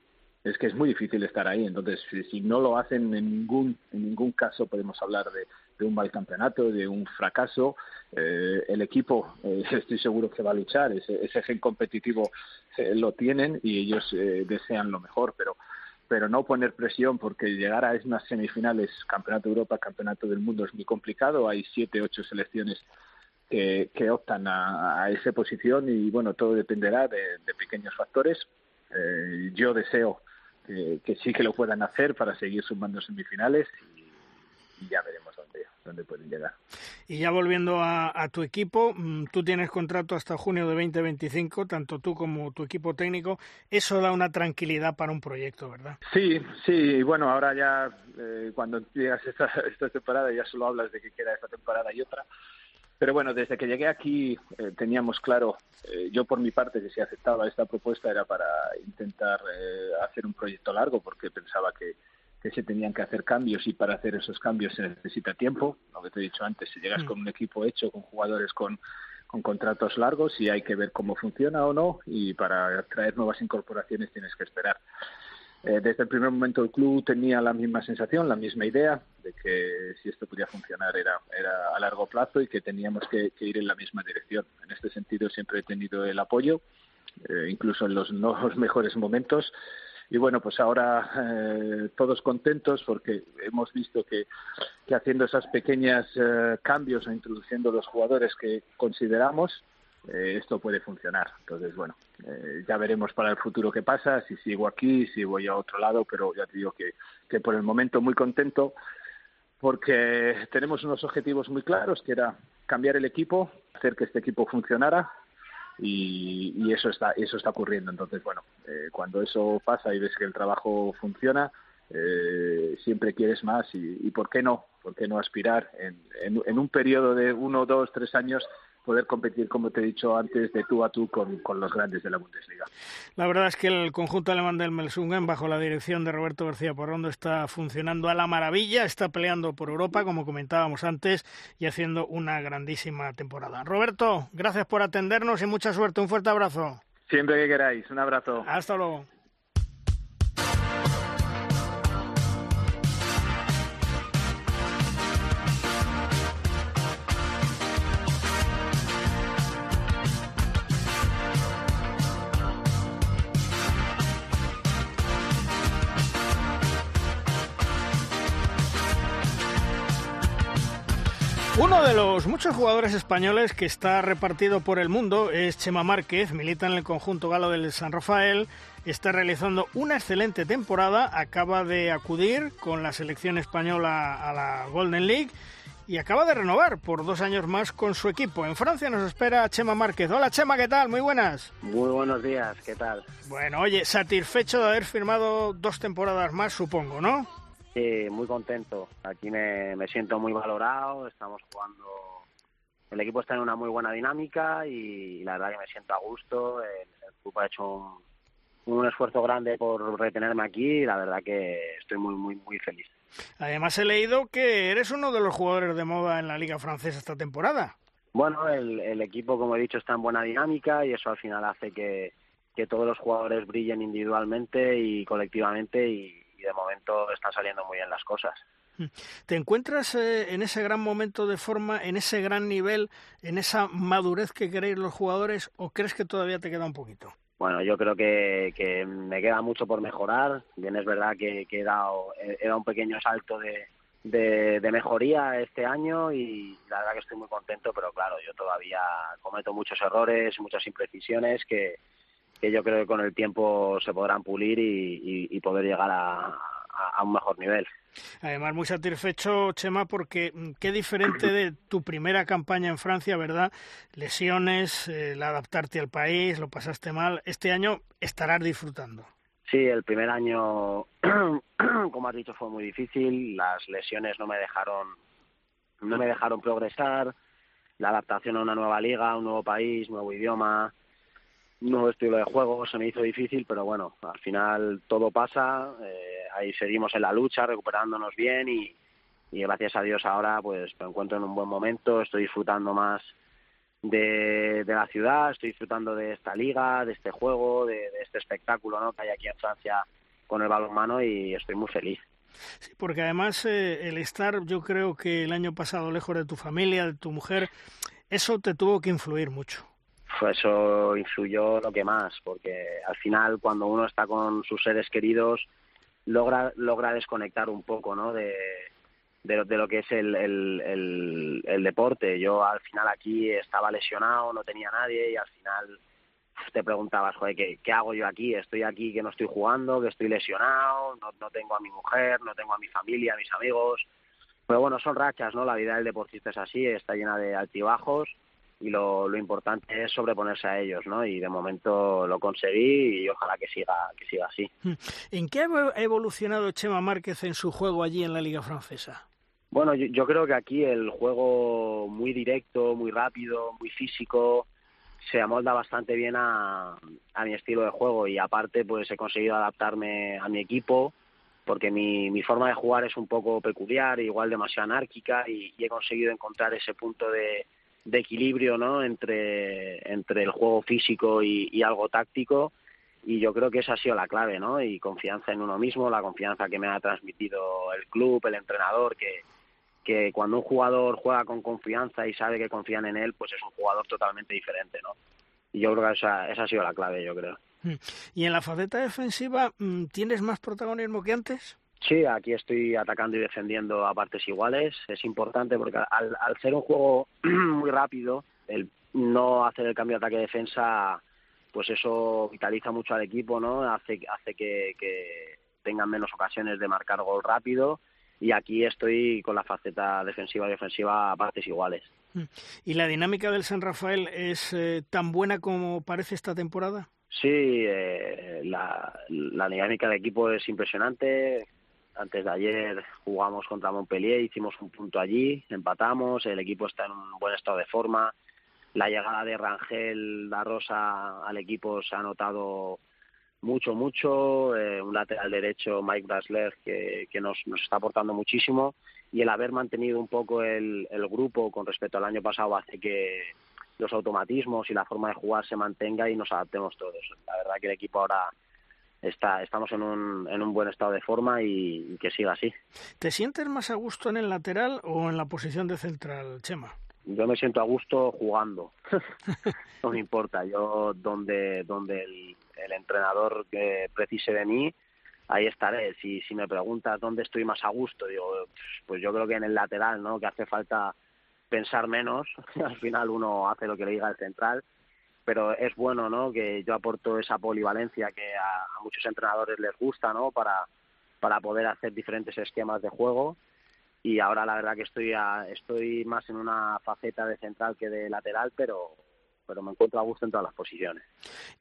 Es que es muy difícil estar ahí. Entonces, si, no lo hacen en ningún, en ningún caso podemos hablar de, un mal campeonato, de un fracaso. Eh, el equipo, eh, estoy seguro que va a luchar. Ese, ese gen competitivo lo tienen y ellos desean lo mejor, pero pero no poner presión porque llegar a unas semifinales, Campeonato de Europa, Campeonato del Mundo es muy complicado. Hay siete, ocho selecciones que, que optan a, esa posición y bueno, todo dependerá de, pequeños factores. Eh, yo deseo que, sí que lo puedan hacer para seguir sumando semifinales y ya veremos dónde, dónde pueden llegar. Y ya volviendo a, tu equipo, mm, tú tienes contrato hasta junio de 2025, tanto tú como tu equipo técnico. Eso da una tranquilidad para un proyecto, ¿verdad? Sí, sí. Bueno, ahora ya eh, cuando llegas esta, esta temporada ya solo hablas de que queda esta temporada y otra. Pero bueno, desde que llegué aquí eh, teníamos claro, eh, yo por mi parte, que si aceptaba esta propuesta era para intentar hacer un proyecto largo, porque pensaba que, que se tenían que hacer cambios y para hacer esos cambios se necesita tiempo. Lo que te he dicho antes, si llegas mm. con un equipo hecho, con jugadores con, con contratos largos y hay que ver cómo funciona o no y para traer nuevas incorporaciones tienes que esperar. Eh, desde el primer momento el club tenía la misma sensación, la misma idea de que si esto podía funcionar era, era a largo plazo y que teníamos que, ir en la misma dirección. En este sentido siempre he tenido el apoyo, eh, incluso en los no los mejores momentos y bueno, pues ahora eh, todos contentos porque hemos visto que, que haciendo esos pequeños eh, cambios o introduciendo los jugadores que consideramos, eh, esto puede funcionar. Entonces, bueno, ya veremos para el futuro qué pasa, si sigo aquí, si voy a otro lado, pero ya te digo que, que por el momento muy contento porque tenemos unos objetivos muy claros, que era cambiar el equipo, hacer que este equipo funcionara y, eso está eso está ocurriendo. Entonces bueno eh, cuando eso pasa y ves que el trabajo funciona eh, siempre quieres más y, y, por qué no por qué no aspirar en, en, en un periodo de uno dos tres años poder competir, como te he dicho antes, de tú a tú con, los grandes de la Bundesliga. La verdad es que el conjunto alemán del Melsungen, bajo la dirección de Roberto García Porrondo, está funcionando a la maravilla, está peleando por Europa, como comentábamos antes, y haciendo una grandísima temporada. Roberto, gracias por atendernos y mucha suerte. Un fuerte abrazo. Siempre que queráis. Un abrazo. Hasta luego. Los muchos jugadores españoles que está repartido por el mundo es Chema Márquez, milita en el conjunto galo del San Rafael, está realizando una excelente temporada, acaba de acudir con la selección española a la Golden League y acaba de renovar por dos años más con su equipo. En Francia nos espera Chema Márquez. Hola Chema, ¿qué tal? Muy buenas. Muy buenos días, ¿qué tal? Bueno, oye, satisfecho de haber firmado dos temporadas más, supongo, ¿no? Sí, muy contento. Aquí me, siento muy valorado. Estamos jugando. El equipo está en una muy buena dinámica y la verdad que me siento a gusto. El, grupo ha hecho un, esfuerzo grande por retenerme aquí y la verdad que estoy muy, muy, muy feliz. Además he leído que eres uno de los jugadores de moda en la Liga Francesa esta temporada. Bueno, el, el equipo, como he dicho, está en buena dinámica y eso al final hace que, que todos los jugadores brillen individualmente y colectivamente y, de momento están saliendo muy bien las cosas. Hmm. ¿Te encuentras eh, en ese gran momento de forma, en ese gran nivel, en esa madurez que queréis los jugadores o crees que todavía te queda un poquito? Bueno, yo creo que, que me queda mucho por mejorar. Bien, es verdad que, he, dado, un pequeño salto de, de, mejoría este año y la verdad que estoy muy contento, pero claro, yo todavía cometo muchos errores, muchas imprecisiones que, que yo creo que con el tiempo se podrán pulir y, poder llegar a, a, un mejor nivel. Además, muy satisfecho, Chema, porque mm, qué diferente de tu primera campaña en Francia, ¿verdad? Lesiones, el adaptarte al país, lo pasaste mal. Este año estarás disfrutando. Sí, el primer año, como has dicho, fue muy difícil. Las lesiones no me dejaron, no me dejaron progresar. La adaptación a una nueva liga, un nuevo país, nuevo idioma, nuevo estilo de juego se me hizo difícil, pero bueno, al final todo pasa. Eh, ahí seguimos en la lucha, recuperándonos bien y, gracias a Dios ahora pues me encuentro en un buen momento. Estoy disfrutando más de, la ciudad, estoy disfrutando de esta liga, de este juego, de, este espectáculo ¿no? que hay aquí en Francia con el balonmano y estoy muy feliz. Sí, porque además eh, el estar, yo creo que el año pasado lejos de tu familia, de tu mujer, eso te tuvo que influir mucho. Eso influyó lo que más, porque al final cuando uno está con sus seres queridos logra logra desconectar un poco, ¿no? De, de lo, de lo que es el, el, el, deporte. Yo al final aquí estaba lesionado, no tenía nadie y al final te preguntabas, joder, ¿qué, ¿qué, hago yo aquí? Estoy aquí que no estoy jugando, que estoy lesionado, no, no tengo a mi mujer, no tengo a mi familia, a mis amigos. Pero bueno, son rachas, ¿no? La vida del deportista es así, está llena de altibajos y lo, lo importante es sobreponerse a ellos, ¿no? Y de momento lo conseguí y ojalá que siga, que siga así. ¿En qué ha evolucionado Chema Márquez en su juego allí en la Liga Francesa? Bueno, yo, creo que aquí el juego muy directo, muy rápido, muy físico, se amolda bastante bien a, a mi estilo de juego y aparte pues he conseguido adaptarme a mi equipo porque mi, mi forma de jugar es un poco peculiar, igual demasiado anárquica y, he conseguido encontrar ese punto de, de equilibrio ¿no? entre, entre el juego físico y, y, algo táctico y yo creo que esa ha sido la clave ¿no? y confianza en uno mismo, la confianza que me ha transmitido el club, el entrenador que, que cuando un jugador juega con confianza y sabe que confían en él, pues es un jugador totalmente diferente, ¿no? Y yo creo que esa, esa ha sido la clave, yo creo. Hmm. ¿Y en la faceta defensiva mm, tienes más protagonismo que antes? Sí, aquí estoy atacando y defendiendo a partes iguales. Es importante porque al, al ser un juego muy rápido, el no hacer el cambio de ataque-defensa, pues eso vitaliza mucho al equipo, ¿no? Hace, hace que, que tengan menos ocasiones de marcar gol rápido y aquí estoy con la faceta defensiva y ofensiva a partes iguales. Mm. ¿Y la dinámica del San Rafael es eh, tan buena como parece esta temporada? Sí, eh, la, la dinámica del equipo es impresionante. Antes de ayer jugamos contra Montpellier, hicimos un punto allí, empatamos, el equipo está en un buen estado de forma. La llegada de Rangel da Rosa al equipo se ha notado mucho, mucho. Eh, un lateral derecho, Mike Brasler, que, que nos, nos, está aportando muchísimo. Y el haber mantenido un poco el, el, grupo con respecto al año pasado hace que los automatismos y la forma de jugar se mantenga y nos adaptemos todos. La verdad que el equipo ahora está, estamos en un, en un buen estado de forma y, y que siga así. ¿Te sientes más a gusto en el lateral o en la posición de central, Chema? yo me siento a gusto jugando no me importa yo donde donde el, el entrenador que precise de mí, ahí estaré. Si, si me preguntas dónde estoy más a gusto, digo, pues yo creo que en el lateral, ¿no? Que hace falta pensar menos. Al final uno hace lo que le diga el central. Pero es bueno, ¿no? Que yo aporto esa polivalencia que a, a muchos entrenadores les gusta, ¿no? Para, para poder hacer diferentes esquemas de juego y ahora la verdad que estoy a, estoy más en una faceta de central que de lateral pero pero me encuentro a gusto en todas las posiciones.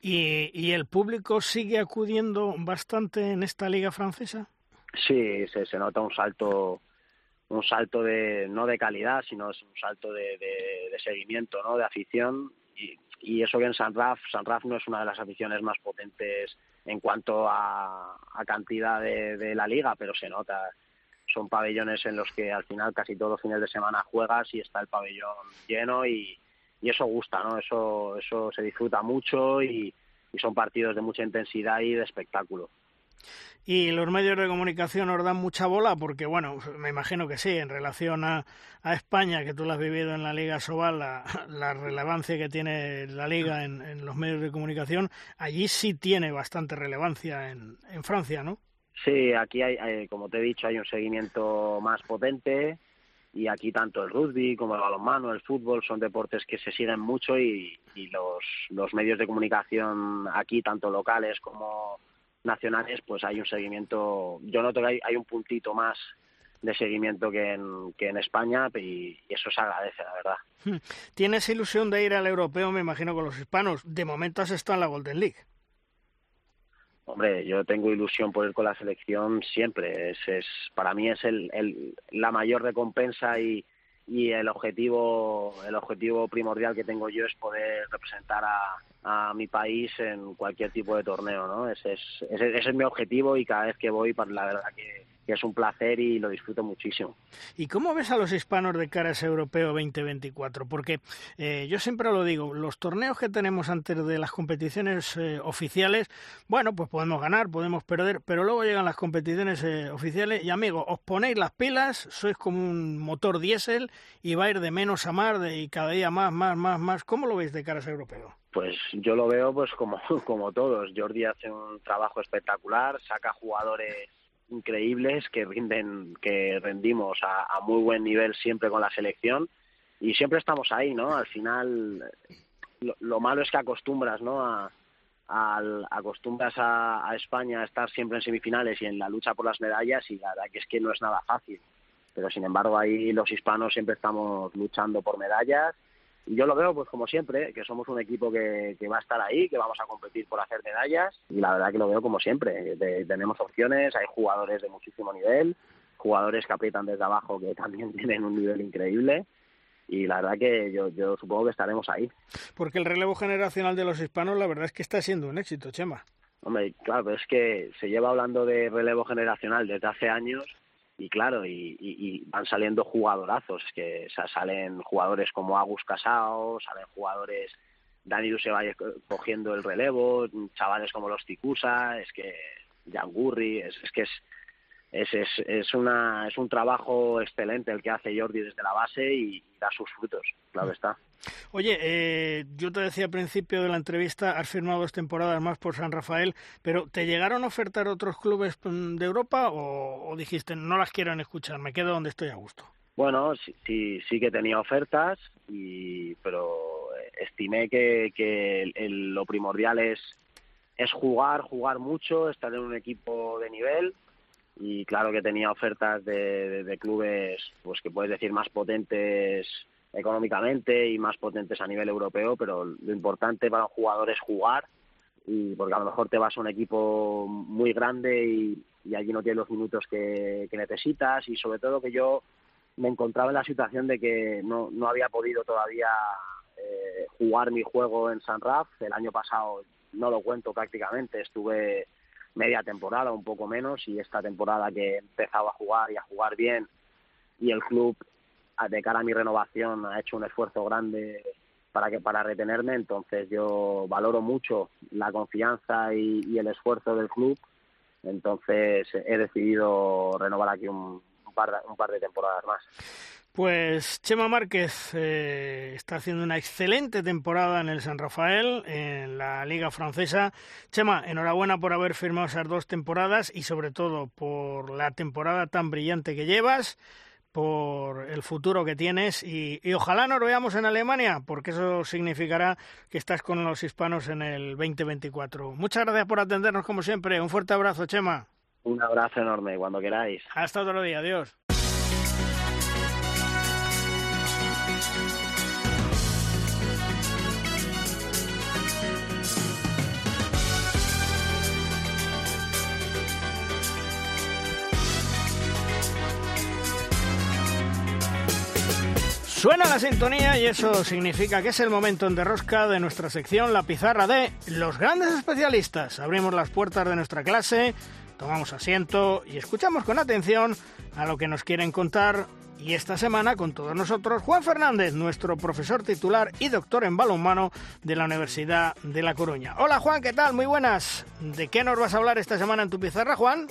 ¿Y, y el público sigue acudiendo bastante en esta liga francesa? Sí, se, se nota un salto un salto de no de calidad sino es un salto de, de, de seguimiento no de afición y, y, eso que en San Raf San Raf no es una de las aficiones más potentes en cuanto a, cantidad de, de la liga pero se nota son pabellones en los que al final casi todos los fines de semana juegas y está el pabellón lleno y, eso gusta, ¿no? Eso, eso se disfruta mucho y son partidos de mucha intensidad y de espectáculo. ¿Y los medios de comunicación os dan mucha bola? Porque, bueno, me imagino que sí, en relación a, a España, que tú lo has vivido en la Liga Sobal, la, la relevancia que tiene la Liga en, los medios de comunicación, allí sí tiene bastante relevancia en, en Francia, ¿no? Sí, aquí hay, hay, como te he dicho, hay un seguimiento más potente, y aquí tanto el rugby como el balonmano, el fútbol son deportes que se siguen mucho y, y los, los medios de comunicación aquí, tanto locales como, nacionales, pues hay un seguimiento, yo noto que hay, hay un puntito más de seguimiento que en, que en España y, eso se agradece, la verdad. Hmm. ¿Tienes ilusión de ir al europeo, me imagino, con los hispanos? De momento has estado en la Golden League. Hombre, yo tengo ilusión por ir con la selección siempre. Es, es para mí es el, el, la mayor recompensa y, y el objetivo el objetivo primordial que tengo yo es poder representar a, a mi país en cualquier tipo de torneo, ¿no? Ese es, ese, ese es mi objetivo y cada vez que voy, pues, la verdad que que es un placer y lo disfruto muchísimo. ¿Y cómo ves a los hispanos de cara a ese europeo 2024? Porque eh, yo siempre lo digo, los torneos que tenemos antes de las competiciones eh, oficiales, bueno, pues podemos ganar, podemos perder, pero luego llegan las competiciones eh, oficiales y amigos, os ponéis las pilas, sois como un motor diésel y va a ir de menos a más de, y cada día más, más, más, más. ¿Cómo lo veis de cara a ese europeo? Pues yo lo veo pues como, como todos. Jordi hace un trabajo espectacular, saca jugadores increíbles que rinden, que rendimos a, muy buen nivel siempre con la selección y siempre estamos ahí, ¿no? Al final lo, lo malo es que acostumbras, ¿no? A, a acostumbras a, a, España a estar siempre en semifinales y en la lucha por las medallas y la verdad que es que no es nada fácil. Pero sin embargo ahí los hispanos siempre estamos luchando por medallas y yo lo veo pues como siempre, que somos un equipo que, que, va a estar ahí, que vamos a competir por hacer medallas y la verdad que lo veo como siempre. De, tenemos opciones, hay jugadores de muchísimo nivel, jugadores que aprietan desde abajo que también tienen un nivel increíble y la verdad que yo, yo supongo que estaremos ahí. Porque el relevo generacional de los hispanos la verdad es que está siendo un éxito, Chema. Hombre, claro, es que se lleva hablando de relevo generacional desde hace años y claro, y, y, y, van saliendo jugadorazos, que o sea, salen jugadores como Agus Casao, salen jugadores, Dani se va cogiendo el relevo, chavales como los Ticusa, es que Yangurri, es, es que es, es, es, es, una, es un trabajo excelente el que hace Jordi desde la base y da sus frutos, claro está. Oye, eh, yo te decía al principio de la entrevista, has firmado dos temporadas más por San Rafael, pero ¿te llegaron a ofertar otros clubes mm, de Europa o, dijiste no las quiero escuchar, me quedo donde estoy a gusto? Bueno, sí, sí, sí que tenía ofertas, y, pero estimé que, que el, lo primordial es, es jugar, jugar mucho, estar en un equipo de nivel y claro que tenía ofertas de, de clubes, pues que puedes decir más potentes económicamente y más potentes a nivel europeo, pero lo importante para un jugador es jugar y porque a lo mejor te vas a un equipo muy grande y, allí no tienes los minutos que, necesitas y sobre todo que yo me encontraba en la situación de que no, no había podido todavía eh, jugar mi juego en San Raf. El año pasado no lo cuento prácticamente, estuve media temporada, un poco menos, y esta temporada que he empezado a jugar y a jugar bien y el club de cara a mi renovación ha hecho un esfuerzo grande para que para retenerme. Entonces yo valoro mucho la confianza y, el esfuerzo del club. Entonces he decidido renovar aquí un, un, par, un par de temporadas más. Pues Chema Márquez eh, está haciendo una excelente temporada en el San Rafael, en la Liga Francesa. Chema, enhorabuena por haber firmado esas dos temporadas y sobre todo por la temporada tan brillante que llevas por el futuro que tienes y, y, ojalá nos veamos en Alemania, porque eso significará que estás con los hispanos en el 2024. Muchas gracias por atendernos como siempre. Un fuerte abrazo, Chema. Un abrazo enorme, cuando queráis. Hasta otro día, adiós. Suena la sintonía y eso significa que es el momento en derrosca de nuestra sección La Pizarra de los grandes especialistas. Abrimos las puertas de nuestra clase, tomamos asiento y escuchamos con atención a lo que nos quieren contar. Y esta semana con todos nosotros Juan Fernández, nuestro profesor titular y doctor en balonmano de la Universidad de La Coruña. Hola Juan, ¿qué tal? Muy buenas. ¿De qué nos vas a hablar esta semana en tu pizarra, Juan?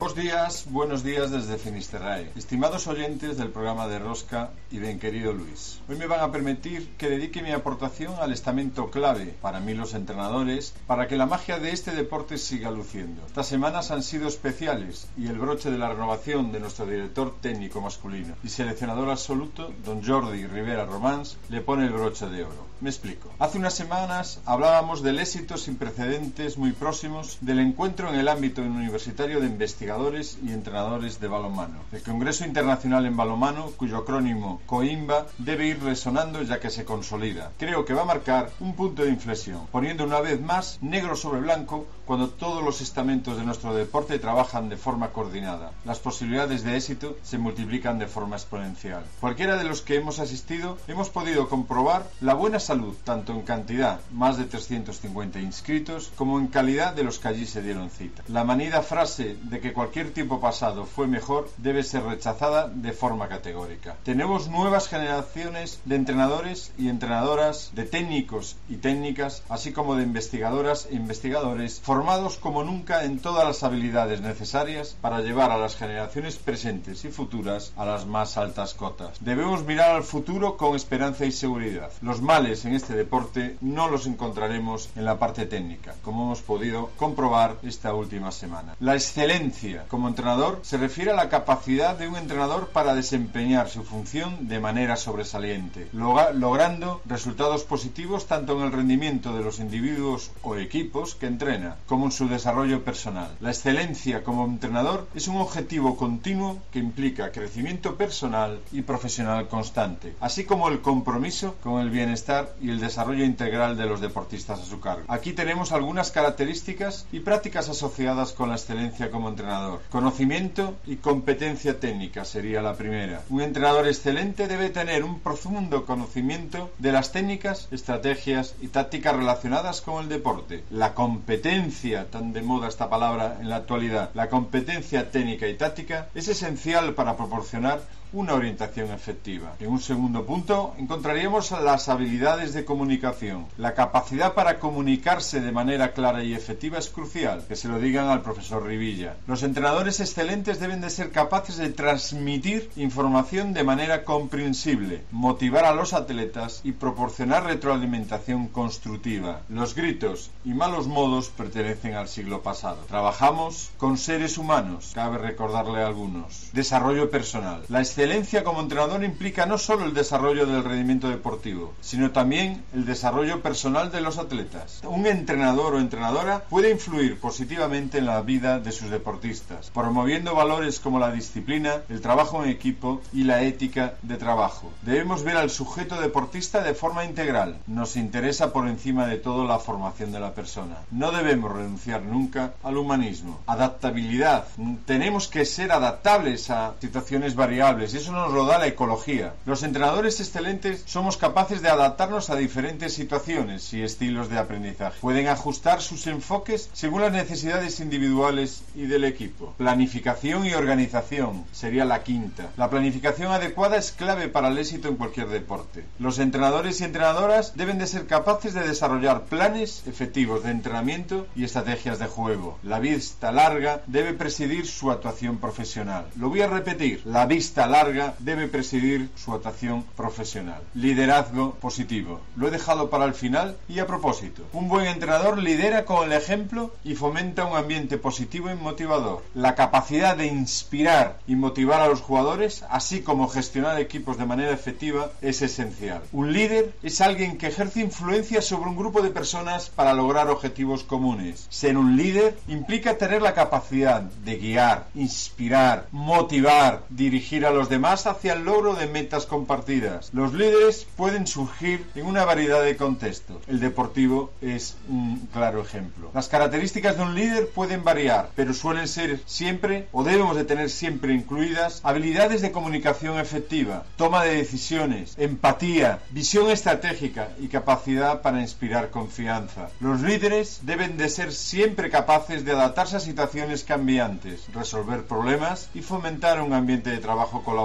Buenos días, buenos días desde Finisterrae. Estimados oyentes del programa de Rosca y bien querido Luis. Hoy me van a permitir que dedique mi aportación al estamento clave, para mí los entrenadores, para que la magia de este deporte siga luciendo. Estas semanas han sido especiales y el broche de la renovación de nuestro director técnico masculino y seleccionador absoluto, don Jordi Rivera Romans, le pone el broche de oro. Me explico. Hace unas semanas hablábamos del éxito sin precedentes muy próximos del encuentro en el ámbito universitario de y entrenadores de balonmano. El Congreso Internacional en Balonmano, cuyo acrónimo COIMBA debe ir resonando ya que se consolida. Creo que va a marcar un punto de inflexión, poniendo una vez más negro sobre blanco cuando todos los estamentos de nuestro deporte trabajan de forma coordinada. Las posibilidades de éxito se multiplican de forma exponencial. Cualquiera de los que hemos asistido hemos podido comprobar la buena salud, tanto en cantidad, más de 350 inscritos, como en calidad de los que allí se dieron cita. La manida frase de que cualquier tiempo pasado fue mejor debe ser rechazada de forma categórica. Tenemos nuevas generaciones de entrenadores y entrenadoras, de técnicos y técnicas, así como de investigadoras e investigadores, formados como nunca en todas las habilidades necesarias para llevar a las generaciones presentes y futuras a las más altas cotas. Debemos mirar al futuro con esperanza y seguridad. Los males en este deporte no los encontraremos en la parte técnica, como hemos podido comprobar esta última semana. La excelencia como entrenador se refiere a la capacidad de un entrenador para desempeñar su función de manera sobresaliente, logrando resultados positivos tanto en el rendimiento de los individuos o equipos que entrena, como en su desarrollo personal. La excelencia como entrenador es un objetivo continuo que implica crecimiento personal y profesional constante, así como el compromiso con el bienestar y el desarrollo integral de los deportistas a su cargo. Aquí tenemos algunas características y prácticas asociadas con la excelencia como entrenador. Conocimiento y competencia técnica sería la primera. Un entrenador excelente debe tener un profundo conocimiento de las técnicas, estrategias y tácticas relacionadas con el deporte. La competencia, tan de moda esta palabra en la actualidad, la competencia técnica y táctica es esencial para proporcionar una orientación efectiva. En un segundo punto encontraríamos las habilidades de comunicación. La capacidad para comunicarse de manera clara y efectiva es crucial, que se lo digan al profesor Rivilla. Los entrenadores excelentes deben de ser capaces de transmitir información de manera comprensible, motivar a los atletas y proporcionar retroalimentación constructiva. Los gritos y malos modos pertenecen al siglo pasado. Trabajamos con seres humanos, cabe recordarle a algunos. Desarrollo personal. La excelencia como entrenador implica no solo el desarrollo del rendimiento deportivo, sino también el desarrollo personal de los atletas. Un entrenador o entrenadora puede influir positivamente en la vida de sus deportistas, promoviendo valores como la disciplina, el trabajo en equipo y la ética de trabajo. Debemos ver al sujeto deportista de forma integral. Nos interesa por encima de todo la formación de la persona. No debemos renunciar nunca al humanismo. Adaptabilidad. Tenemos que ser adaptables a situaciones variables y eso nos lo da la ecología. Los entrenadores excelentes somos capaces de adaptarnos a diferentes situaciones y estilos de aprendizaje. Pueden ajustar sus enfoques según las necesidades individuales y del equipo. Planificación y organización sería la quinta. La planificación adecuada es clave para el éxito en cualquier deporte. Los entrenadores y entrenadoras deben de ser capaces de desarrollar planes efectivos de entrenamiento y estrategias de juego. La vista larga debe presidir su actuación profesional. Lo voy a repetir. La vista larga debe presidir su actuación profesional. Liderazgo positivo. Lo he dejado para el final y a propósito. Un buen entrenador lidera con el ejemplo y fomenta un ambiente positivo y motivador. La capacidad de inspirar y motivar a los jugadores, así como gestionar equipos de manera efectiva, es esencial. Un líder es alguien que ejerce influencia sobre un grupo de personas para lograr objetivos comunes. Ser un líder implica tener la capacidad de guiar, inspirar, motivar, dirigir a los demás hacia el logro de metas compartidas. Los líderes pueden surgir en una variedad de contextos. El deportivo es un claro ejemplo. Las características de un líder pueden variar, pero suelen ser siempre o debemos de tener siempre incluidas habilidades de comunicación efectiva, toma de decisiones, empatía, visión estratégica y capacidad para inspirar confianza. Los líderes deben de ser siempre capaces de adaptarse a situaciones cambiantes, resolver problemas y fomentar un ambiente de trabajo colaborativo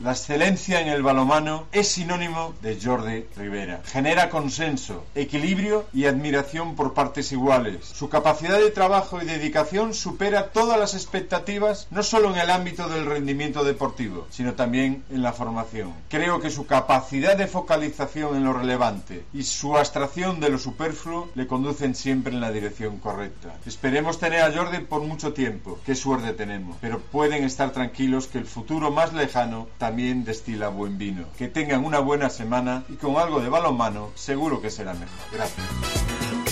La excelencia en el balomano es sinónimo de Jordi Rivera. Genera consenso, equilibrio y admiración por partes iguales. Su capacidad de trabajo y dedicación supera todas las expectativas, no solo en el ámbito del rendimiento deportivo, sino también en la formación. Creo que su capacidad de focalización en lo relevante y su abstracción de lo superfluo le conducen siempre en la dirección correcta. Esperemos tener a Jordi por mucho tiempo. Qué suerte tenemos. Pero pueden estar tranquilos que el futuro más lejano también destila buen vino. Que tengan una buena semana y con algo de balonmano seguro que será mejor. Gracias.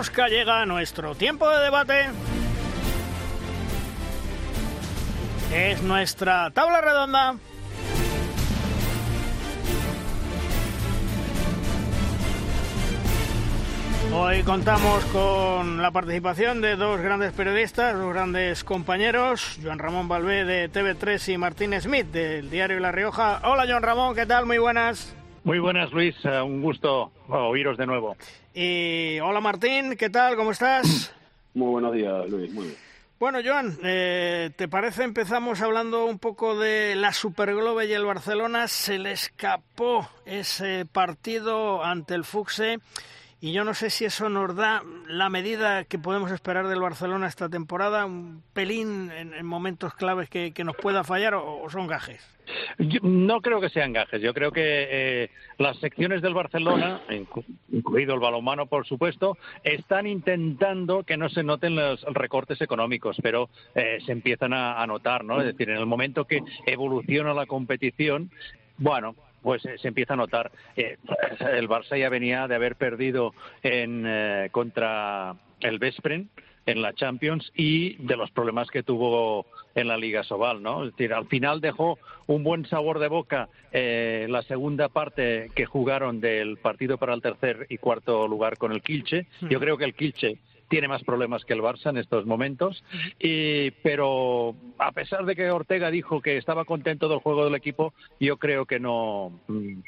Llega nuestro tiempo de debate. Es nuestra tabla redonda. Hoy contamos con la participación de dos grandes periodistas, dos grandes compañeros, Joan Ramón Balbé de TV3 y Martín Smith del diario La Rioja. Hola Joan Ramón, ¿qué tal? Muy buenas. Muy buenas Luis, Eh, un gusto oíros de nuevo. Y hola Martín, ¿qué tal? ¿Cómo estás? Muy buenos días, Luis. Muy bien. Bueno, Joan, eh, ¿te parece empezamos hablando un poco de la Superglobe y el Barcelona? Se le escapó ese partido ante el Fuxe y yo no sé si eso nos da la medida que podemos esperar del Barcelona esta temporada, un pelín en, en momentos claves que, que nos pueda fallar o, son gajes. Yo no creo que sean gajes. Yo creo que eh, las secciones del Barcelona, inclu- incluido el balonmano, por supuesto, están intentando que no se noten los recortes económicos, pero eh, se empiezan a notar, ¿no? Es decir, en el momento que evoluciona la competición, bueno, pues eh, se empieza a notar. Eh, el Barça ya venía de haber perdido en, eh, contra el Vespren en la Champions y de los problemas que tuvo en la Liga Sobal, ¿no? Es decir, al final dejó un buen sabor de boca eh, la segunda parte que jugaron del partido para el tercer y cuarto lugar con el Kilche. Yo creo que el Kilche tiene más problemas que el Barça en estos momentos, y, pero a pesar de que Ortega dijo que estaba contento del juego del equipo, yo creo que no. mm,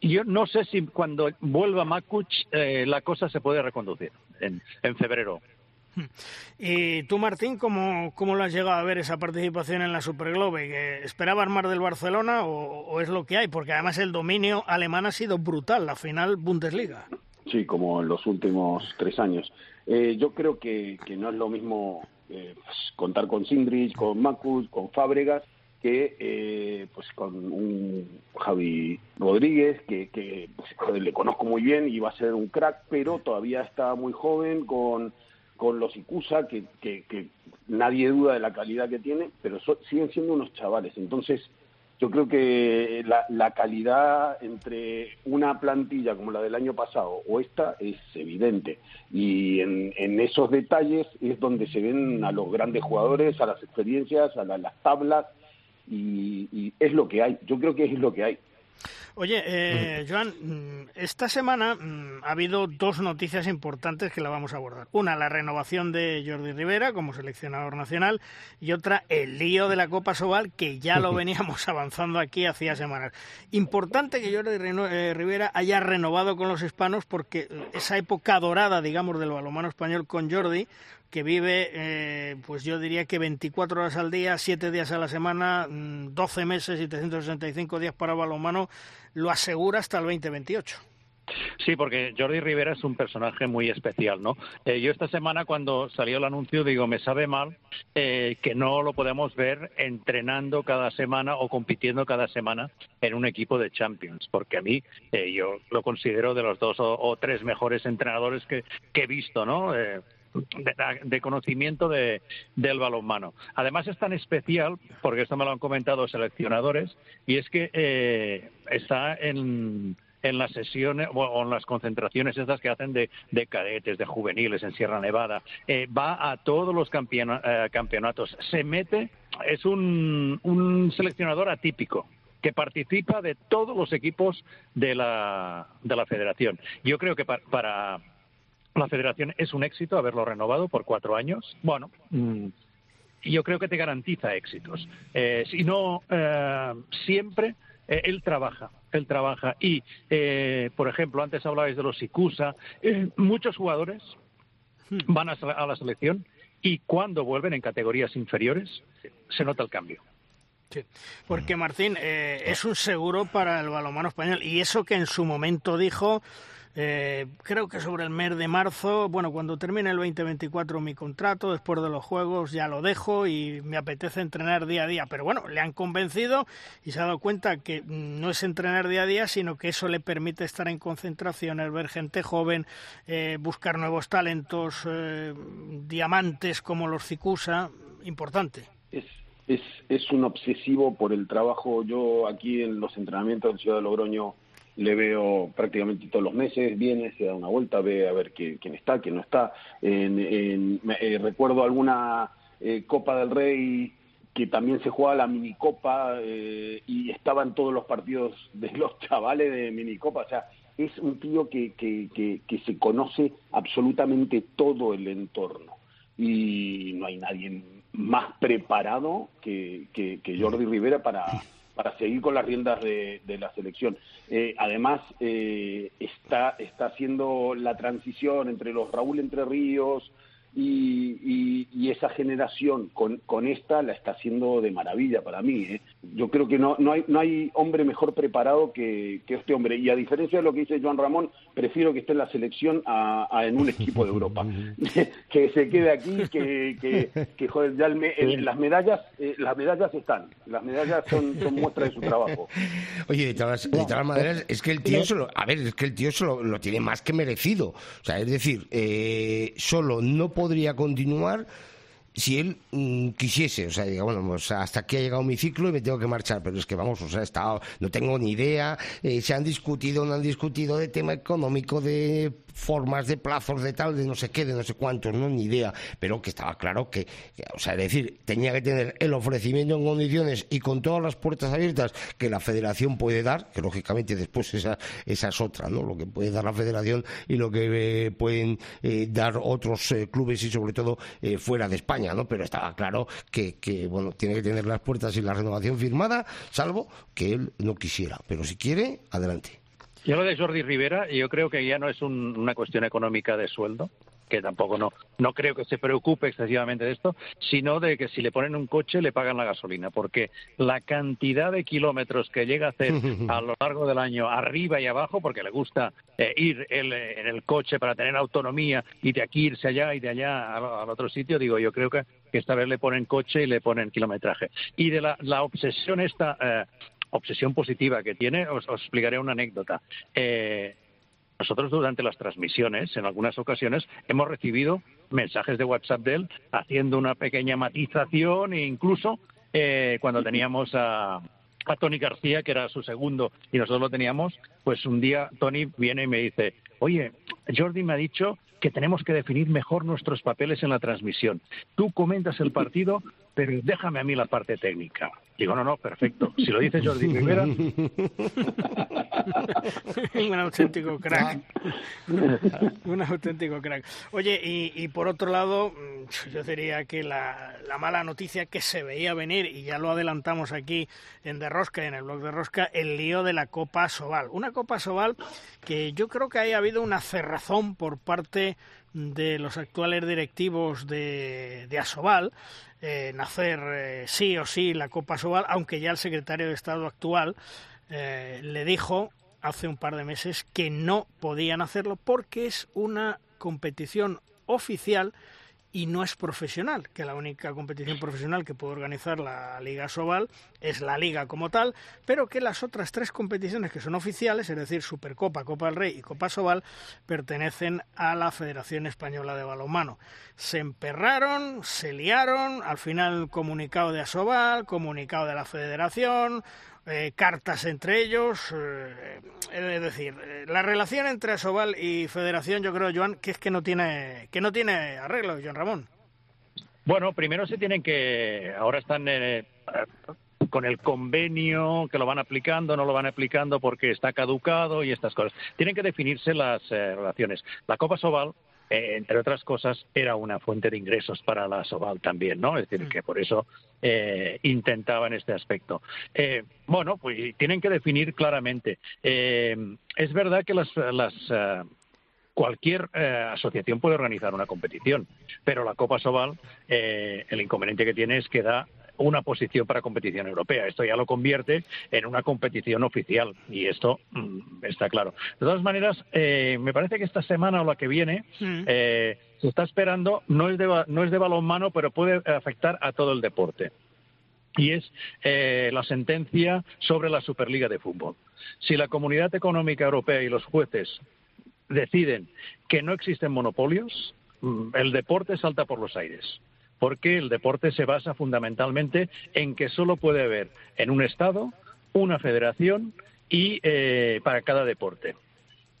Yo no sé si cuando vuelva Makuch eh, la cosa se puede reconducir en, en febrero. Y tú, Martín, ¿cómo, ¿cómo lo has llegado a ver esa participación en la Superglobe? ¿Que ¿Esperabas más del Barcelona o, o es lo que hay? Porque además el dominio alemán ha sido brutal, la final Bundesliga. Sí, como en los últimos tres años. Eh, yo creo que, que no es lo mismo eh, pues, contar con Sindrich, con Macus, con Fábregas, que eh, pues con un Javi Rodríguez, que, que pues, le conozco muy bien y va a ser un crack, pero todavía está muy joven, con, con los Icusa, que, que, que nadie duda de la calidad que tiene, pero so- siguen siendo unos chavales. Entonces, yo creo que la, la calidad entre una plantilla como la del año pasado o esta es evidente. Y en, en esos detalles es donde se ven a los grandes jugadores, a las experiencias, a la- las tablas, y, y es lo que hay. Yo creo que es lo que hay. Oye, eh, Joan, mm, esta semana mm, ha habido dos noticias importantes que la vamos a abordar. Una, la renovación de Jordi Rivera como seleccionador nacional y otra, el lío de la Copa Sobal, que ya lo veníamos avanzando aquí hacía semanas. Importante que Jordi eh, Rivera haya renovado con los hispanos porque esa época dorada, digamos, del balonmano español con Jordi, que vive, eh, pues yo diría que 24 horas al día, 7 días a la semana, mm, 12 meses y 365 días para balonmano, lo asegura hasta el 2028. Sí, porque Jordi Rivera es un personaje muy especial, ¿no? Eh, yo esta semana cuando salió el anuncio digo, me sabe mal eh, que no lo podemos ver entrenando cada semana o compitiendo cada semana en un equipo de Champions, porque a mí eh, yo lo considero de los dos o, tres mejores entrenadores que, que he visto, ¿no? De, conocimiento de, del balonmano. Además es tan especial, porque esto me lo han comentado seleccionadores, y es que eh, está en, en las sesiones o en las concentraciones estas que hacen de, de cadetes, de juveniles en Sierra Nevada. Eh, va a todos los campeona- eh, campeonatos. Se mete, es un, un seleccionador atípico que participa de todos los equipos de la, de la federación. Yo creo que para, la federación es un éxito haberlo renovado por cuatro años. Bueno, mm, yo creo que te garantiza éxitos. Eh, si no, eh, siempre eh, él trabaja, él trabaja. Y, por ejemplo, antes hablabais de los Ikusa, muchos jugadores hmm. van a la selección y cuando vuelven en categorías inferiores se nota el cambio. Sí, porque Martín eh, es un seguro para el balonmano español y eso que en su momento dijo, eh, creo que sobre el mes de marzo, bueno, cuando termine el 2024 mi contrato, después de los Juegos ya lo dejo y me apetece entrenar día a día, pero bueno, le han convencido y se ha dado cuenta que no es entrenar día a día, sino que eso le permite estar en concentraciones, ver gente joven, eh, buscar nuevos talentos, diamantes como los Cicusa, importante es, es un obsesivo por el trabajo. Yo aquí en los entrenamientos en Ciudad de Logroño le veo prácticamente todos los meses, viene, se da una vuelta, ve a ver quién, está, quién no está. En, eh, recuerdo alguna eh, Copa del Rey que también se juega la minicopa eh, y estaban todos los partidos de los chavales de minicopa. O sea, es un tío que, que, que se conoce absolutamente todo el entorno y no hay nadie más preparado que, que, Jordi Rivera para, para seguir con las riendas de, la selección. Eh, además, eh, está, está haciendo la transición entre los Raúl Entre Ríos, y, y, esa generación con, con, esta la está haciendo de maravilla para mí. ¿eh? Yo creo que no, no, hay, no hay hombre mejor preparado que, que, este hombre. Y a diferencia de lo que dice Joan Ramón, prefiero que esté en la selección a, en un equipo de Europa. que se quede aquí, que, que, joder, ya las medallas eh, las medallas están. Las medallas son, son muestra de su trabajo. Oye, de todas, maneras, es que el tío solo, a ver, es que el tío solo lo tiene más que merecido. O sea, es decir, eh, solo no puede podría continuar si él mm, quisiese, o sea, diga, bueno, pues hasta aquí ha llegado mi ciclo y me tengo que marchar, pero es que vamos, o sea, estado, no tengo ni idea, eh, se han discutido, no han discutido de tema económico, de formas de plazos de tal, de no sé qué, de no sé cuántos, no ni idea, pero que estaba claro que, o sea, es decir, tenía que tener el ofrecimiento en condiciones y con todas las puertas abiertas que la federación puede dar, que lógicamente después esa, esa es otra, ¿no? Lo que puede dar la federación y lo que eh, pueden eh, dar otros eh, clubes y sobre todo fuera de España, ¿no? Pero estaba claro que, que, bueno, tiene que tener las puertas y la renovación firmada, salvo que él no quisiera, pero si quiere, adelante. Yo lo de Jordi Rivera, yo creo que ya no es una cuestión económica de sueldo, que tampoco no, no creo que se preocupe excesivamente de esto, sino de que si le ponen un coche le pagan la gasolina, porque la cantidad de kilómetros que llega a hacer a lo largo del año, arriba y abajo, porque le gusta eh, ir en el coche para tener autonomía y de aquí irse allá y de allá al, otro sitio, digo, yo creo que, esta vez le ponen coche y le ponen kilometraje. Y de la, obsesión esta eh, obsesión positiva que tiene, os, explicaré una anécdota. Eh, nosotros durante las transmisiones, en algunas ocasiones, hemos recibido mensajes de WhatsApp de él haciendo una pequeña matización e incluso eh, cuando teníamos a, a Tony García, que era su segundo, y nosotros lo teníamos, pues un día Tony viene y me dice, oye, Jordi me ha dicho que tenemos que definir mejor nuestros papeles en la transmisión. Tú comentas el partido, pero déjame a mí la parte técnica. Digo, no, no, perfecto. Si lo dice Jordi Rivera. un auténtico crack. un auténtico crack. Oye, y, por otro lado, mm, yo diría que la, mala noticia que se veía venir, y ya lo adelantamos aquí en De Rosca, en el blog de Rosca, el lío de la Copa Sobal. Una Copa Sobal que yo creo que haya habido una cerrazón por parte de los actuales directivos de, de Asobal en hacer eh, sí o sí la Copa Asobal, aunque ya el secretario de Estado actual eh, le dijo hace un par de meses que no podían hacerlo porque es una competición oficial y no es profesional, que la única competición profesional que puede organizar la Liga Sobal es la Liga como tal, pero que las otras tres competiciones que son oficiales, es decir, Supercopa, Copa del Rey y Copa Sobal, pertenecen a la Federación Española de Balonmano. Se emperraron, se liaron, al final comunicado de Asobal, comunicado de la Federación, eh, cartas entre ellos. Eh, es decir, eh, la relación entre Asobal y Federación, yo creo, Joan, que es que no tiene, que no tiene arreglo, Joan Ramón. Bueno, primero se tienen que, ahora están con el convenio, que lo van aplicando, no lo van aplicando porque está caducado y estas cosas. Tienen que definirse las eh, relaciones. La Copa Sobal eh, entre otras cosas, era una fuente de ingresos para la Soval también, ¿no? Es decir, que por eso eh, intentaban este aspecto. Eh, bueno, pues tienen que definir claramente. es verdad que las, cualquier asociación puede organizar una competición, pero la Copa Sobal, el inconveniente que tiene es que da una posición para competición europea. Esto ya lo convierte en una competición oficial y esto mm, está claro. De todas maneras, eh, me parece que esta semana o la que viene mm. eh, se está esperando, no es, de, no es de balonmano, pero puede afectar a todo el deporte. Y es eh, la sentencia sobre la Superliga de Fútbol. Si la Comunidad Económica Europea y los jueces deciden que no existen monopolios, mm, el deporte salta por los aires porque el deporte se basa fundamentalmente en que solo puede haber en un Estado una federación y eh, para cada deporte.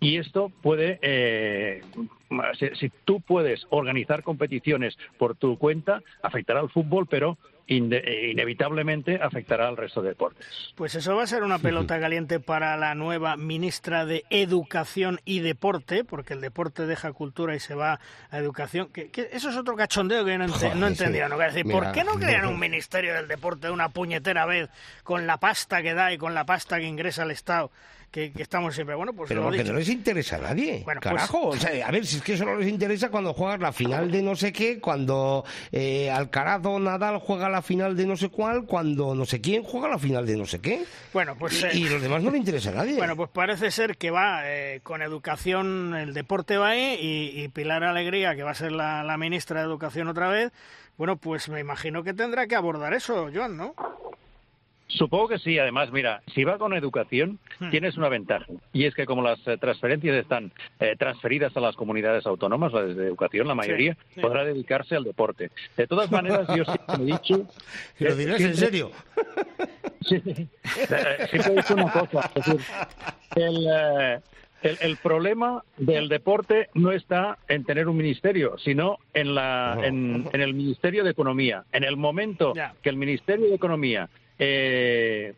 Y esto puede, eh, si, tú puedes organizar competiciones por tu cuenta, afectará al fútbol, pero inevitablemente afectará al resto de deportes. Pues eso va a ser una pelota caliente para la nueva ministra de Educación y Deporte, porque el deporte deja cultura y se va a educación. Que, eso es otro cachondeo que yo no, no entendía. ¿no? Decir, ¿Por qué no crean un ministerio del deporte de una puñetera vez con la pasta que da y con la pasta que ingresa al Estado? Que, estamos siempre. Bueno, pues Pero porque no les interesa a nadie. Pues carajo. O sea, a ver, si es que eso no les interesa cuando juegas la final de no sé qué, cuando eh, Alcaraz o Nadal juega la final de no sé cuál, cuando no sé quién juega la final de no sé qué. Bueno, pues. Y, eh, los demás no le interesa a nadie. Bueno, pues parece ser que va eh, con educación, el deporte va ahí, y, Pilar Alegría, que va a ser la, la ministra de Educación otra vez. Bueno, pues me imagino que tendrá que abordar eso, Joan, ¿no? Supongo que sí. Además, mira, si va con educación, hmm. tienes una ventaja. Y es que como las eh, transferencias están eh, transferidas a las comunidades autónomas, las de educación, la mayoría, podrá dedicarse al deporte. De todas maneras, yo siempre he dicho... ¿Lo dirás en serio? Sí, siempre he dicho una cosa. Es decir, el, el, problema del deporte no está en tener un ministerio, sino en, la, en, el Ministerio de Economía. En el momento que el Ministerio de Economía eh,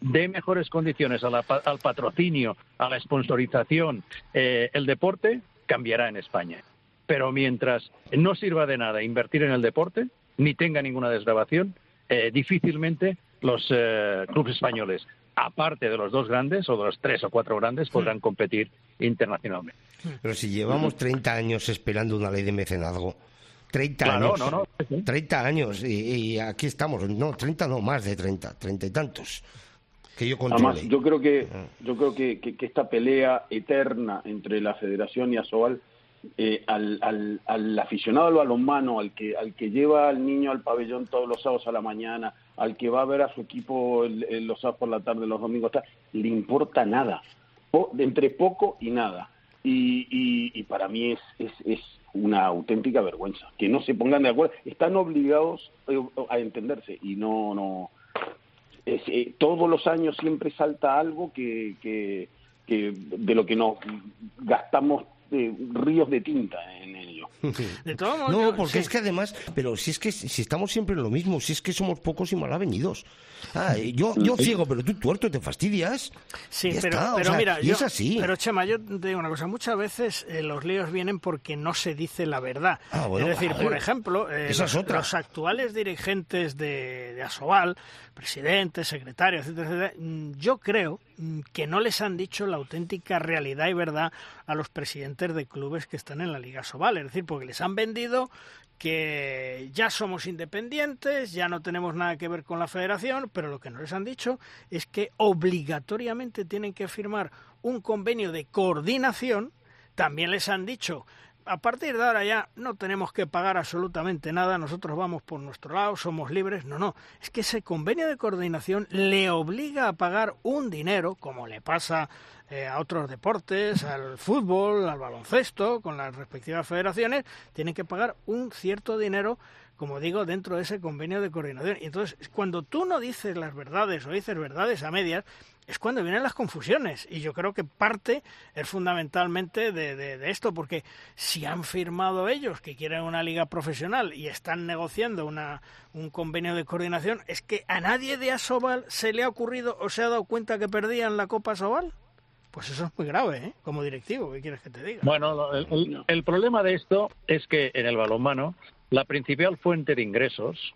dé mejores condiciones al patrocinio, a la sponsorización, eh, el deporte cambiará en España. Pero mientras no sirva de nada invertir en el deporte, ni tenga ninguna desgrabación, eh, difícilmente los eh, clubes españoles, aparte de los dos grandes o de los tres o cuatro grandes, podrán competir internacionalmente. Pero si llevamos 30 años esperando una ley de mecenazgo, 30 años. No, no. 30 años y, aquí estamos. No, 30 no, más de 30, 30 y tantos. Que yo Además, yo creo que yo creo que, que, esta pelea eterna entre la Federación y Asobal eh, al, al, al, aficionado al balonmano, al que, al que lleva al niño al pabellón todos los sábados a la mañana, al que va a ver a su equipo los sábados por la tarde, los domingos, le importa nada, entre poco y nada. Y, y, y para mí es, es, es, una auténtica vergüenza. Que no se pongan de acuerdo. Están obligados eh, a entenderse y no, no. Eh, todos los años siempre salta algo que, que, que de lo que nos gastamos eh, ríos de tinta en ello. no, porque es que además, pero si es que si estamos siempre en lo mismo, si es que somos pocos y mal avenidos. Ah, yo, yo ciego, pero tú tuerto, te fastidias. Sí, pero, mira, es así. Pero Chema, yo te digo una cosa, muchas veces eh, los líos vienen porque no se dice la verdad. Ah, es decir, por ejemplo, eh, los, actuales dirigentes de, de Asobal, presidentes, secretarios, etcétera, etcétera, mm, yo creo mm, que no les han dicho la auténtica realidad y verdad a los presidentes de clubes que están en la Liga Sobal. Es decir, porque les han vendido que ya somos independientes, ya no tenemos nada que ver con la federación, pero lo que no les han dicho es que obligatoriamente tienen que firmar un convenio de coordinación. También les han dicho a partir de ahora ya no tenemos que pagar absolutamente nada, nosotros vamos por nuestro lado, somos libres. No, no, es que ese convenio de coordinación le obliga a pagar un dinero, como le pasa eh, a otros deportes, al fútbol, al baloncesto, con las respectivas federaciones, tienen que pagar un cierto dinero como digo, dentro de ese convenio de coordinación. Y entonces, cuando tú no dices las verdades o dices verdades a medias, es cuando vienen las confusiones. Y yo creo que parte es fundamentalmente de, de, esto, porque si han firmado ellos que quieren una liga profesional y están negociando una, un convenio de coordinación, es que a nadie de Asobal se le ha ocurrido o se ha dado cuenta que perdían la Copa Asobal. Pues eso es muy grave, ¿eh? Como directivo, ¿qué quieres que te diga? Bueno, el, problema de esto es que en el balonmano la principal fuente de ingresos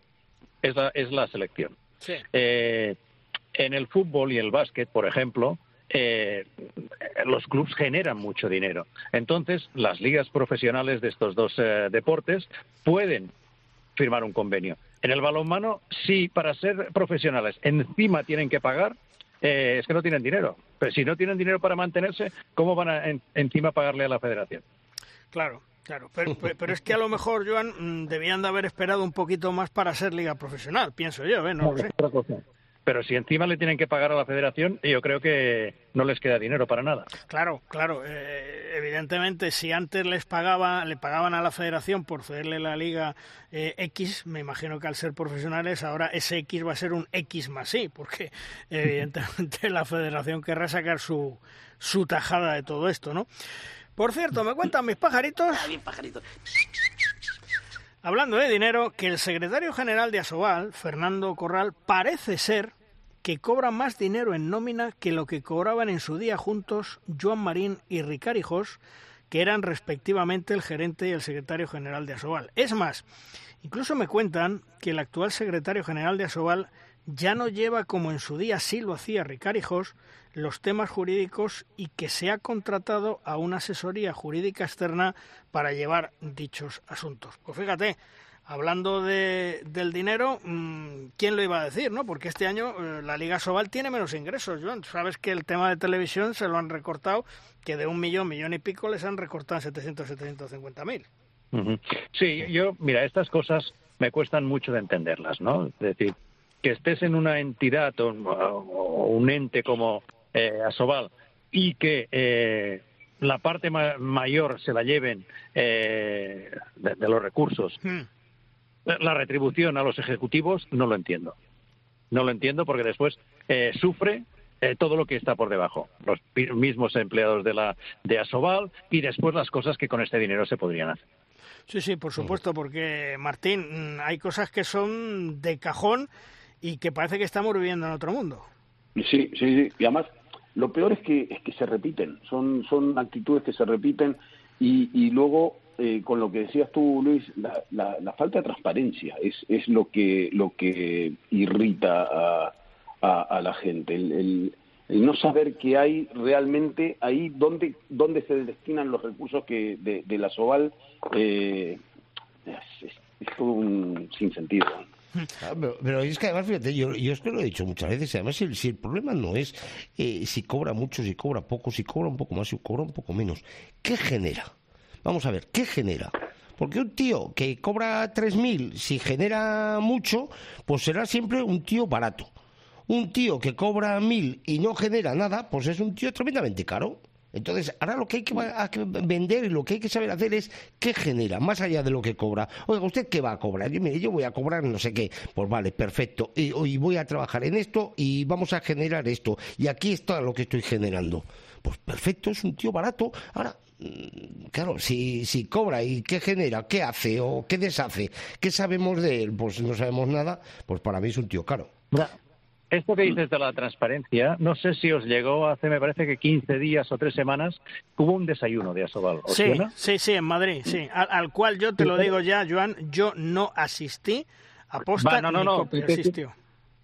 es la, es la selección. Sí. Eh, en el fútbol y el básquet, por ejemplo, eh, los clubes generan mucho dinero. Entonces, las ligas profesionales de estos dos eh, deportes pueden firmar un convenio. En el balonmano, sí, para ser profesionales, encima tienen que pagar, eh, es que no tienen dinero. Pero si no tienen dinero para mantenerse, ¿cómo van a encima pagarle a la federación? Claro, Claro, pero, pero, es que a lo mejor, Joan, mm, debían de haber esperado un poquito más para ser liga profesional, pienso yo, ¿eh? No, sé. Pero si encima le tienen que pagar a la federación, yo creo que no les queda dinero para nada. Claro, claro. Eh, evidentemente, si antes les pagaba, le pagaban a la federación por cederle la liga eh, X, me imagino que al ser profesionales ahora ese X va a ser un X más sí, porque evidentemente la federación querrá sacar su, su tajada de todo esto, ¿no? Por cierto, me cuentan mis pajaritos. Ah, pajaritos. Hablando de dinero, que el secretario general de Asobal, Fernando Corral, parece ser que cobra más dinero en nómina que lo que cobraban en su día juntos Joan Marín y Ricarijos, que eran respectivamente el gerente y el secretario general de Asobal. Es más, incluso me cuentan que el actual secretario general de Asobal ya no lleva como en su día sí lo hacía Ricarijos los temas jurídicos y que se ha contratado a una asesoría jurídica externa para llevar dichos asuntos. Pues fíjate, hablando de, del dinero, mm, ¿quién lo iba a decir? no? Porque este año eh, la Liga Sobal tiene menos ingresos, Joan. Sabes que el tema de televisión se lo han recortado, que de un millón, millón y pico les han recortado en 700, 750 mil. Sí, yo, mira, estas cosas me cuestan mucho de entenderlas, ¿no? Es decir, que estés en una entidad o, un ente como eh, Asobal y que eh, la parte mayor se la lleven eh, de, los recursos. Hmm. La retribución a los ejecutivos no lo entiendo. No lo entiendo porque después eh, sufre eh, todo lo que está por debajo. Los mismos empleados de, la, de Asobal y después las cosas que con este dinero se podrían hacer. Sí, sí, por supuesto, porque Martín, mm, hay cosas que son de cajón y que parece que estamos viviendo en otro mundo. Sí, sí, sí. Y además lo peor es que, es que se repiten, son, son actitudes que se repiten y, y luego, eh, con lo que decías tú, Luis, la, la, falta de transparencia es, es lo, que, lo que irrita a, a, la gente. El, el, no saber que hay realmente ahí dónde, dónde se destinan los recursos que de, de la Soval eh, es, es, todo un sinsentido. Ah, pero, es que además, fíjate, yo, yo es que lo he dicho muchas veces, además si, el problema no es eh, si cobra mucho, si cobra poco, si cobra un poco más, si cobra un poco menos, ¿qué genera? Vamos a ver, ¿qué genera? Porque un tío que cobra 3.000, si genera mucho, pues será siempre un tío barato. Un tío que cobra 1.000 y no genera nada, pues es un tío tremendamente caro. Entonces, ahora lo que hay que, vender y lo que hay que saber hacer es qué genera, más allá de lo que cobra. Oiga, ¿usted qué va a cobrar? Yo, yo voy a cobrar no sé qué. Pues vale, perfecto. Y, y voy a trabajar en esto y vamos a generar esto. Y aquí está lo que estoy generando. Pues perfecto, es un tío barato. Ahora, mm, claro, si, si cobra y qué genera, qué hace o qué deshace, qué sabemos de él, pues no sabemos nada, pues para mí es un tío caro. Esto que dices de la transparencia, no sé si os llegó hace, me parece que 15 días o tres semanas, hubo un desayuno de Asobal. sí, sí, sí, en Madrid, sí. Al, cual yo te lo digo ya, Joan, yo no asistí, aposta no, no, no, asistió.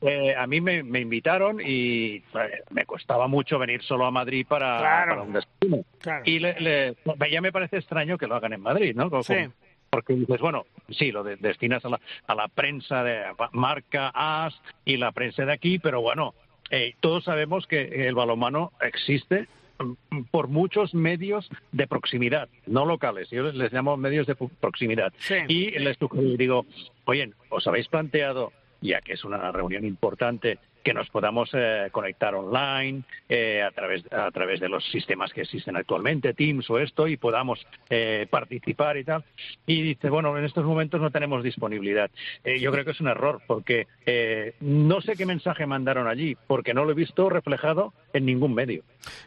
Eh, a mí me, invitaron y eh, me costaba mucho venir solo a Madrid para, un desayuno. Y le, ya me parece extraño que lo hagan en Madrid, ¿no? sí porque dices, bueno, sí, lo destinas a la, a la prensa de marca AS y la prensa de aquí, pero bueno, eh, todos sabemos que el balonmano existe mm, por muchos medios de proximidad, no locales, yo les, llamo medios de proximidad. Y les digo, oye, ¿os habéis planteado, ya que es una reunión importante, que nos podamos eh, conectar online eh, a través a través de los sistemas que existen actualmente, Teams o esto, y podamos eh, participar y tal. Y dice, bueno, en estos momentos no tenemos disponibilidad. yo creo que es un error porque no sé qué mensaje mandaron allí, porque no lo he visto reflejado en ningún medio.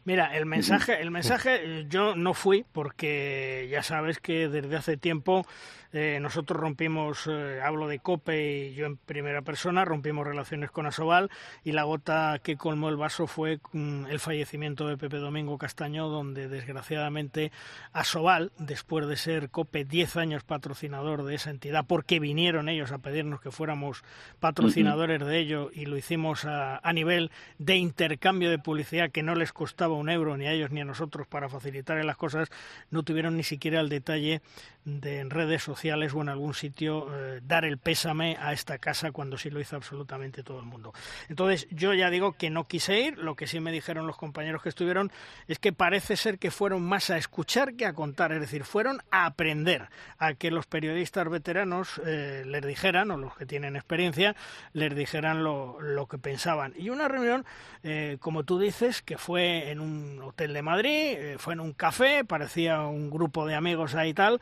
Mira, el mensaje, el mensaje, yo no fui porque ya sabes que desde hace tiempo eh, nosotros rompimos, eh, hablo de COPE y yo en primera persona, rompimos relaciones con Asobal y la gota que colmó el vaso fue mm, el fallecimiento de Pepe Domingo Castaño, donde desgraciadamente Asobal, después de ser COPE 10 años patrocinador de esa entidad, porque vinieron ellos a pedirnos que fuéramos patrocinadores de ello y lo hicimos a, a nivel de intercambio de publicidad que no les costaba un euro ni a ellos ni a nosotros para facilitar las cosas, no tuvieron ni siquiera el detalle de en redes sociales o en algún sitio eh, dar el pésame a esta casa cuando sí lo hizo absolutamente todo el mundo. Entonces yo ya digo que no quise ir, lo que sí me dijeron los compañeros que estuvieron es que parece ser que fueron más a escuchar que a contar, es decir, fueron a aprender, a que los periodistas veteranos eh, les dijeran, o los que tienen experiencia, les dijeran lo, lo que pensaban. Y una reunión, eh, como tú dices, que fue en un hotel de Madrid, fue en un café, parecía un grupo de amigos ahí y tal,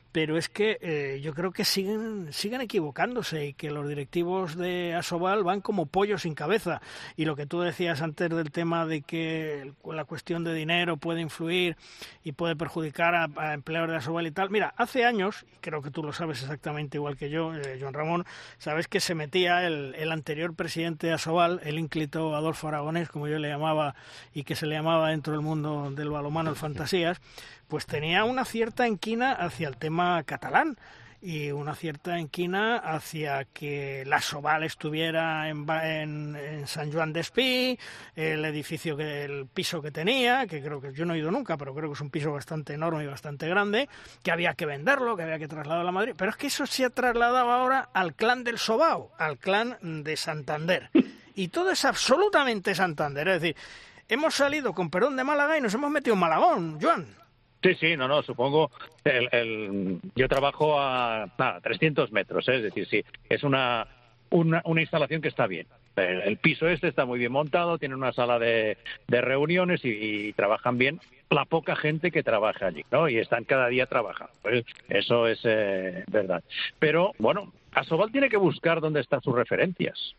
pero es que eh, yo creo que siguen, siguen equivocándose y que los directivos de Asobal van como pollos sin cabeza. Y lo que tú decías antes del tema de que la cuestión de dinero puede influir y puede perjudicar a, empleadores de Asobal y tal. Mira, hace años, y creo que tú lo sabes exactamente igual que yo, eh, Joan Ramón, sabes que se metía el, el anterior presidente de Asobal, el ínclito Adolfo Aragonés, como yo le llamaba, y que se le llamaba dentro del mundo del balomano el Fantasías, pues tenía una cierta enquina hacia el tema catalán y una cierta enquina hacia que la Soval estuviera en, en, San Juan de Espí, el edificio, que, el piso que tenía, que creo que yo no he ido nunca, pero creo que es un piso bastante enorme y bastante grande, que había que venderlo, que había que trasladarlo a Madrid, pero es que eso se ha trasladado ahora al clan del Sobao, al clan de Santander. Y todo es absolutamente Santander, es decir, hemos salido con Perón de Málaga y nos hemos metido en Malagón, Joan. Sí, sí, no, no, supongo. El, yo trabajo a 300 metros, ¿eh? es decir, sí, es una, una, instalación que está bien. El, piso este está muy bien montado, tiene una sala de, reuniones y, trabajan bien la poca gente que trabaja allí, ¿no? Y están cada día trabajando. Pues eso es eh, verdad. Pero, bueno, Asobal tiene que buscar dónde están sus referencias.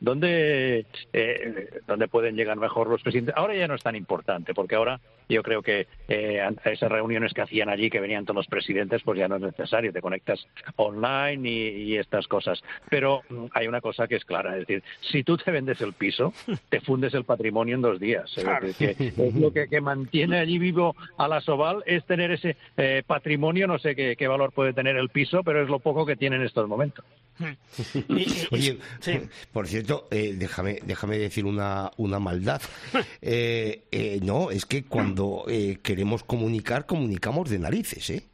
¿Dónde, eh, ¿Dónde pueden llegar mejor los presidentes? Ahora ya no es tan importante, porque ahora yo creo que eh, esas reuniones que hacían allí, que venían todos los presidentes, pues ya no es necesario, te conectas online y, estas cosas. Pero mm, hay una cosa que es clara, es decir, si tú te vendes el piso, te fundes el patrimonio en dos días. Es, lo que, mantiene allí vivo a la Soval, es tener ese eh, patrimonio, no sé qué, valor puede tener el piso, pero es lo poco que tiene en estos momentos. Oye, por cierto, eh, déjame, déjame decir una, una maldad. no, es que cuando eh, queremos comunicar, comunicamos de narices, ¿eh?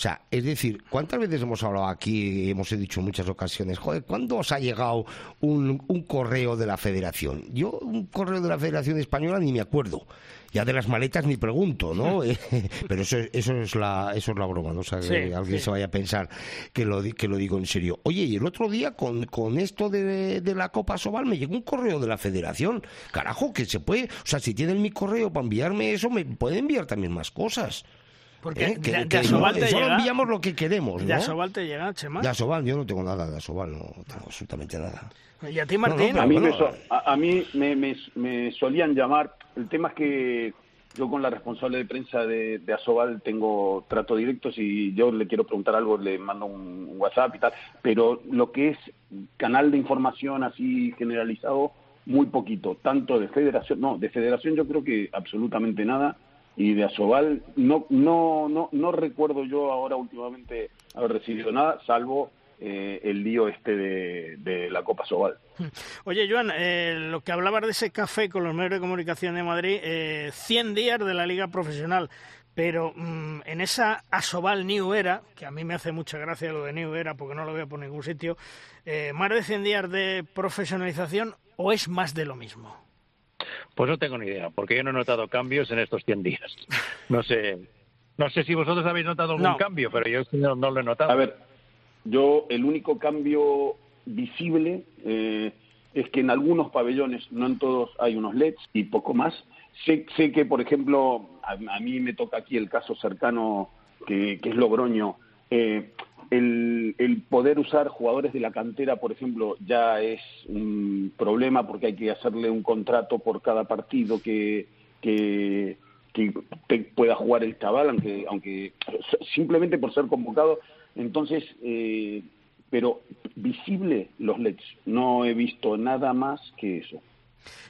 O sea, es decir, ¿cuántas veces hemos hablado aquí, hemos dicho en muchas ocasiones, joder, ¿cuándo os ha llegado un, correo de la Federación? Yo un correo de la Federación Española ni me acuerdo. Ya de las maletas ni pregunto, ¿no? Pero eso, eso, es la, eso es la broma, ¿no? O sea, que alguien se vaya a pensar que lo, que lo digo en serio. Oye, y el otro día con, con esto de, de la Copa Sobal me llegó un correo de la Federación. Carajo, que se puede, o sea, si tienen mi correo para enviarme eso, me pueden enviar también más cosas. Porque ¿Eh? de, te llega. enviamos lo que queremos. ¿no? De Asobal te llega, Chema. De Asobal, yo no tengo nada de Asobal, no tengo absolutamente nada. ¿Y a ti, Martín? a, mí me, a, mí me, solían llamar. El tema es que yo con la responsable de prensa de, de, Asobal tengo trato directo. Si yo le quiero preguntar algo, le mando un WhatsApp y tal. Pero lo que es canal de información así generalizado, muy poquito. Tanto de federación, no, de federación yo creo que absolutamente nada y de Asobal no, no, no, no recuerdo yo ahora últimamente haber recibido nada, salvo eh, el lío este de, la Copa Asobal. Oye, Joan, eh, lo que hablabas de ese café con los medios de comunicación de Madrid, eh, 100 días de la Liga Profesional, pero mm, en esa Asobal New Era, que a mí me hace mucha gracia lo de New Era porque no lo veo por ningún sitio, eh, ¿más de 100 días de profesionalización o es más de lo mismo? Pues no tengo ni idea, porque yo no he notado cambios en estos 100 días. No sé, no sé si vosotros habéis notado algún cambio, pero yo no, lo he notado. A ver, yo el único cambio visible, eh, es que en algunos pabellones, no en todos, hay unos LEDs y poco más. Sé, sé que, por ejemplo, a, mí me toca aquí el caso cercano que, es Logroño. Eh, el, el, poder usar jugadores de la cantera, por ejemplo, ya es un problema porque hay que hacerle un contrato por cada partido que, que, pueda jugar el chaval, aunque, aunque simplemente por ser convocado. Entonces, eh, pero visible los LEDs. No he visto nada más que eso.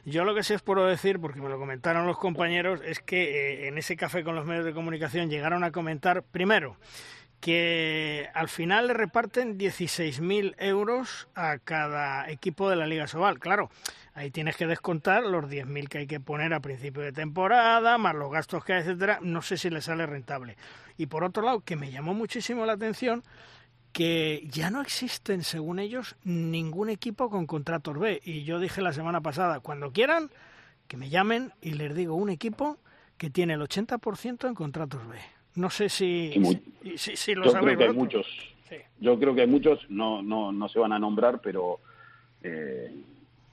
Yo lo que sí os puedo decir, porque me lo comentaron los compañeros, es que eh, en ese café con los medios de comunicación llegaron a comentar, primero, que al final le reparten 16.000 euros a cada equipo de la Liga Sobal. Claro, ahí tienes que descontar los 10.000 que hay que poner a principio de temporada, más los gastos que hay, etcétera. No sé si le sale rentable. Y por otro lado, que me llamó muchísimo la atención, que ya no existen, según ellos, ningún equipo con contratos B. Y yo dije la semana pasada, cuando quieran, que me llamen y les digo un equipo que tiene el 80% en contratos B. No sé si, si, lo yo Creo que hay muchos. Yo creo que hay muchos, no, no, no se van a nombrar, pero eh,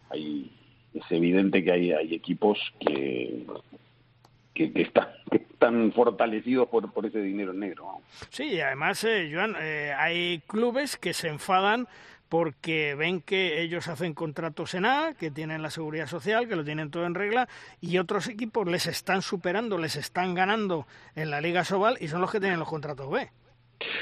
hay, es evidente que hay, hay equipos que, que, que, están fortalecidos por, por ese dinero negro. Sí, y además, eh, Joan, eh, hay clubes que se enfadan porque ven que ellos hacen contratos en A, que tienen la seguridad social, que lo tienen todo en regla, y otros equipos les están superando, les están ganando en la Liga Sobal y son los que tienen los contratos B.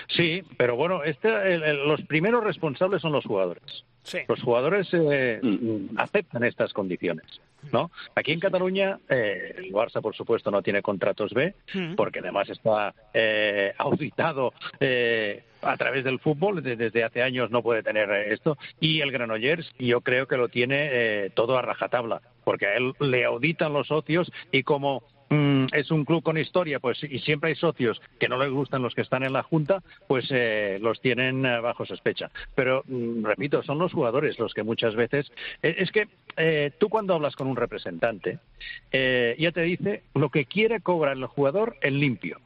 Sí, pero bueno, este, los primeros responsables son los jugadores. Los jugadores eh, mm. aceptan estas condiciones. ¿no? Aquí en Cataluña, eh, el Barça, por supuesto, no tiene contratos B, mm. porque además está eh, auditado eh, a través del fútbol, desde hace años no puede tener esto, y el Granollers yo creo que lo tiene todo a rajatabla, porque a él le auditan los socios y como es un club con historia, pues y siempre hay socios que no les gustan los que están en la junta, pues eh, los tienen eh, bajo sospecha. Pero mm, repito, son los jugadores los que muchas veces eh, es que tú cuando hablas con un representante ya te dice lo que quiere cobrar el jugador en limpio.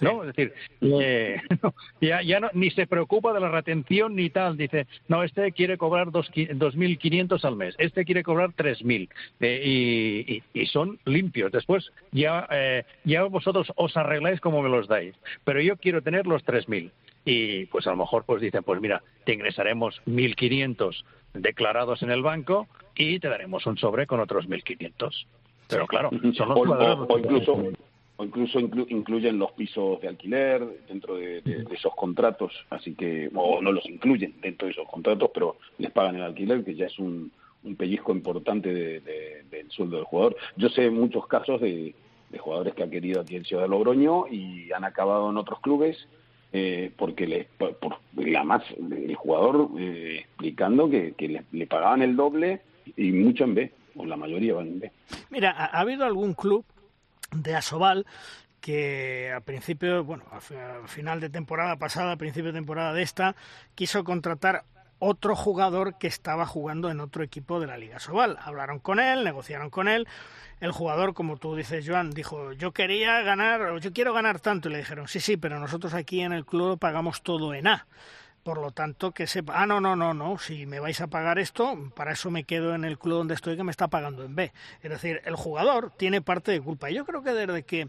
¿No? Es decir, eh, ya, ya no, ni se preocupa de la retención ni tal. Dice, no, este quiere cobrar 2.500 al mes, este quiere cobrar 3.000 eh, y, y, son limpios. Después ya, eh, ya vosotros os arregláis como me los dais, pero yo quiero tener los 3.000. Y pues a lo mejor pues dicen, pues mira, te ingresaremos 1.500 declarados en el banco y te daremos un sobre con otros 1.500. Pero claro, son los o, incluso o incluso incluyen los pisos de alquiler dentro de, esos contratos, así que, o no los incluyen dentro de esos contratos, pero les pagan el alquiler, que ya es un, pellizco importante del sueldo del jugador. Yo sé muchos casos de, jugadores que han querido aquí en Ciudad de Logroño y han acabado en otros clubes eh, porque les, por, la más, el jugador eh, explicando que, le, le, pagaban el doble y mucho en B, o la mayoría van en B. Mira, ¿ha habido algún club de Asobal que a principio, bueno, a final de temporada pasada, a principio de temporada de esta, quiso contratar otro jugador que estaba jugando en otro equipo de la Liga Sobal. Hablaron con él, negociaron con él. El jugador, como tú dices, Joan, dijo, yo quería ganar, yo quiero ganar tanto. Y le dijeron, sí, sí, pero nosotros aquí en el club pagamos todo en A. Por lo tanto, que sepa, ah, no, no, no, no, si me vais a pagar esto, para eso me quedo en el club donde estoy que me está pagando en B. Es decir, el jugador tiene parte de culpa. Y yo creo que desde que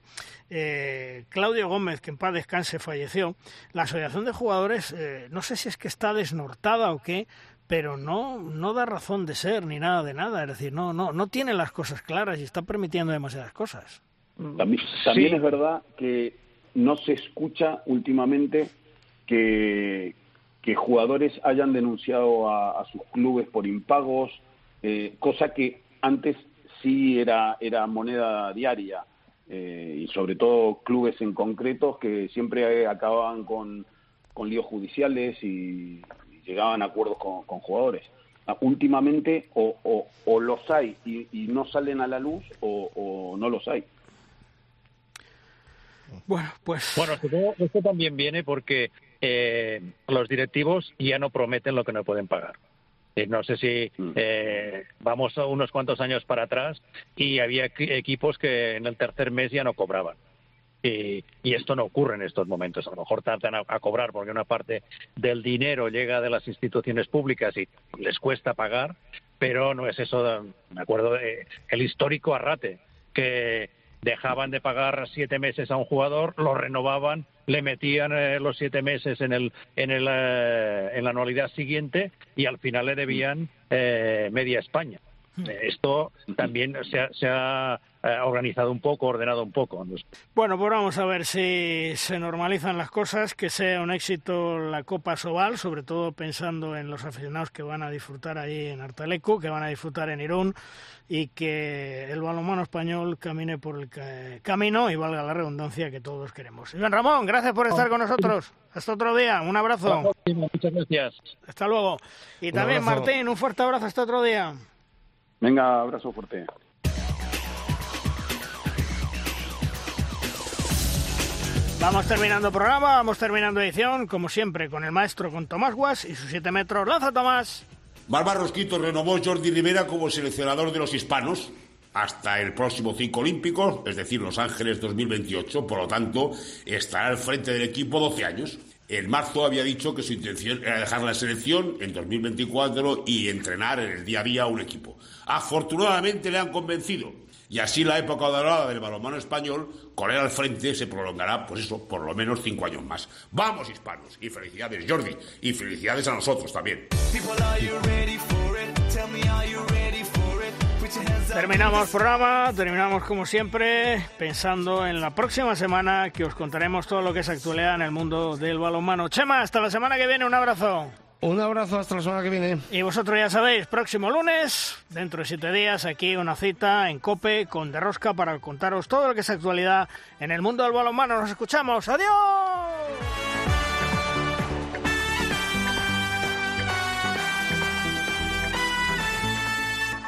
eh, Claudio Gómez, que en paz descanse, falleció, la asociación de jugadores, eh, no sé si es que está desnortada o qué, pero no, no da razón de ser ni nada de nada. Es decir, no, no, no tiene las cosas claras y está permitiendo demasiadas cosas. También, también es verdad que no se escucha últimamente que, que jugadores hayan denunciado a, sus clubes por impagos, eh, cosa que antes sí era, era moneda diaria, eh, y sobre todo clubes en concretos que siempre acababan con, con líos judiciales y, llegaban a acuerdos con, jugadores. Ah, últimamente o, o, los hay y, no salen a la luz o, no los hay. Bueno, pues. Bueno, esto también viene porque eh, los directivos ya no prometen lo que no pueden pagar. Eh, no sé si mm. eh, vamos a unos cuantos años para atrás y había equipos que en el tercer mes ya no cobraban. Y, esto no ocurre en estos momentos. A lo mejor tardan a, cobrar porque una parte del dinero llega de las instituciones públicas y les cuesta pagar, pero no es eso. Me acuerdo de el histórico Arrate, que dejaban de pagar siete meses a un jugador, lo renovaban, le metían eh, los siete meses en, el, en, el, eh, en la anualidad siguiente y al final le debían eh, media España. Esto también se ha, se ha organizado un poco, ordenado un poco. Bueno, pues vamos a ver si se normalizan las cosas, que sea un éxito la Copa Sobal, sobre todo pensando en los aficionados que van a disfrutar ahí en Artaleco, que van a disfrutar en Irún y que el balonmano español camine por el camino y valga la redundancia que todos queremos. Iván Ramón, gracias por estar con nosotros. Hasta otro día, un abrazo. Muchas gracias. Hasta luego. Y también Martín, un fuerte abrazo hasta otro día. Venga, abrazo fuerte. Vamos terminando programa, vamos terminando edición, como siempre, con el maestro, con Tomás Guas y sus 7 metros. ¡Lanza, Tomás! Barba Rosquito renovó Jordi Rivera como seleccionador de los hispanos hasta el próximo cinco olímpico, es decir, Los Ángeles 2028. Por lo tanto, estará al frente del equipo 12 años. En marzo había dicho que su intención era dejar la selección en 2024 y entrenar en el día a día a un equipo. Afortunadamente le han convencido. Y así la época dorada del balonmano español, con él al frente, se prolongará, pues eso, por lo menos cinco años más. ¡Vamos, hispanos! Y felicidades, Jordi. Y felicidades a nosotros también. Terminamos programa, terminamos como siempre pensando en la próxima semana que os contaremos todo lo que es actualidad en el mundo del balonmano. Chema, hasta la semana que viene, un abrazo. Un abrazo hasta la semana que viene. Y vosotros ya sabéis, próximo lunes, dentro de siete días, aquí una cita en COPE con Derrosca para contaros todo lo que es actualidad en el mundo del balonmano. Nos escuchamos. ¡Adiós!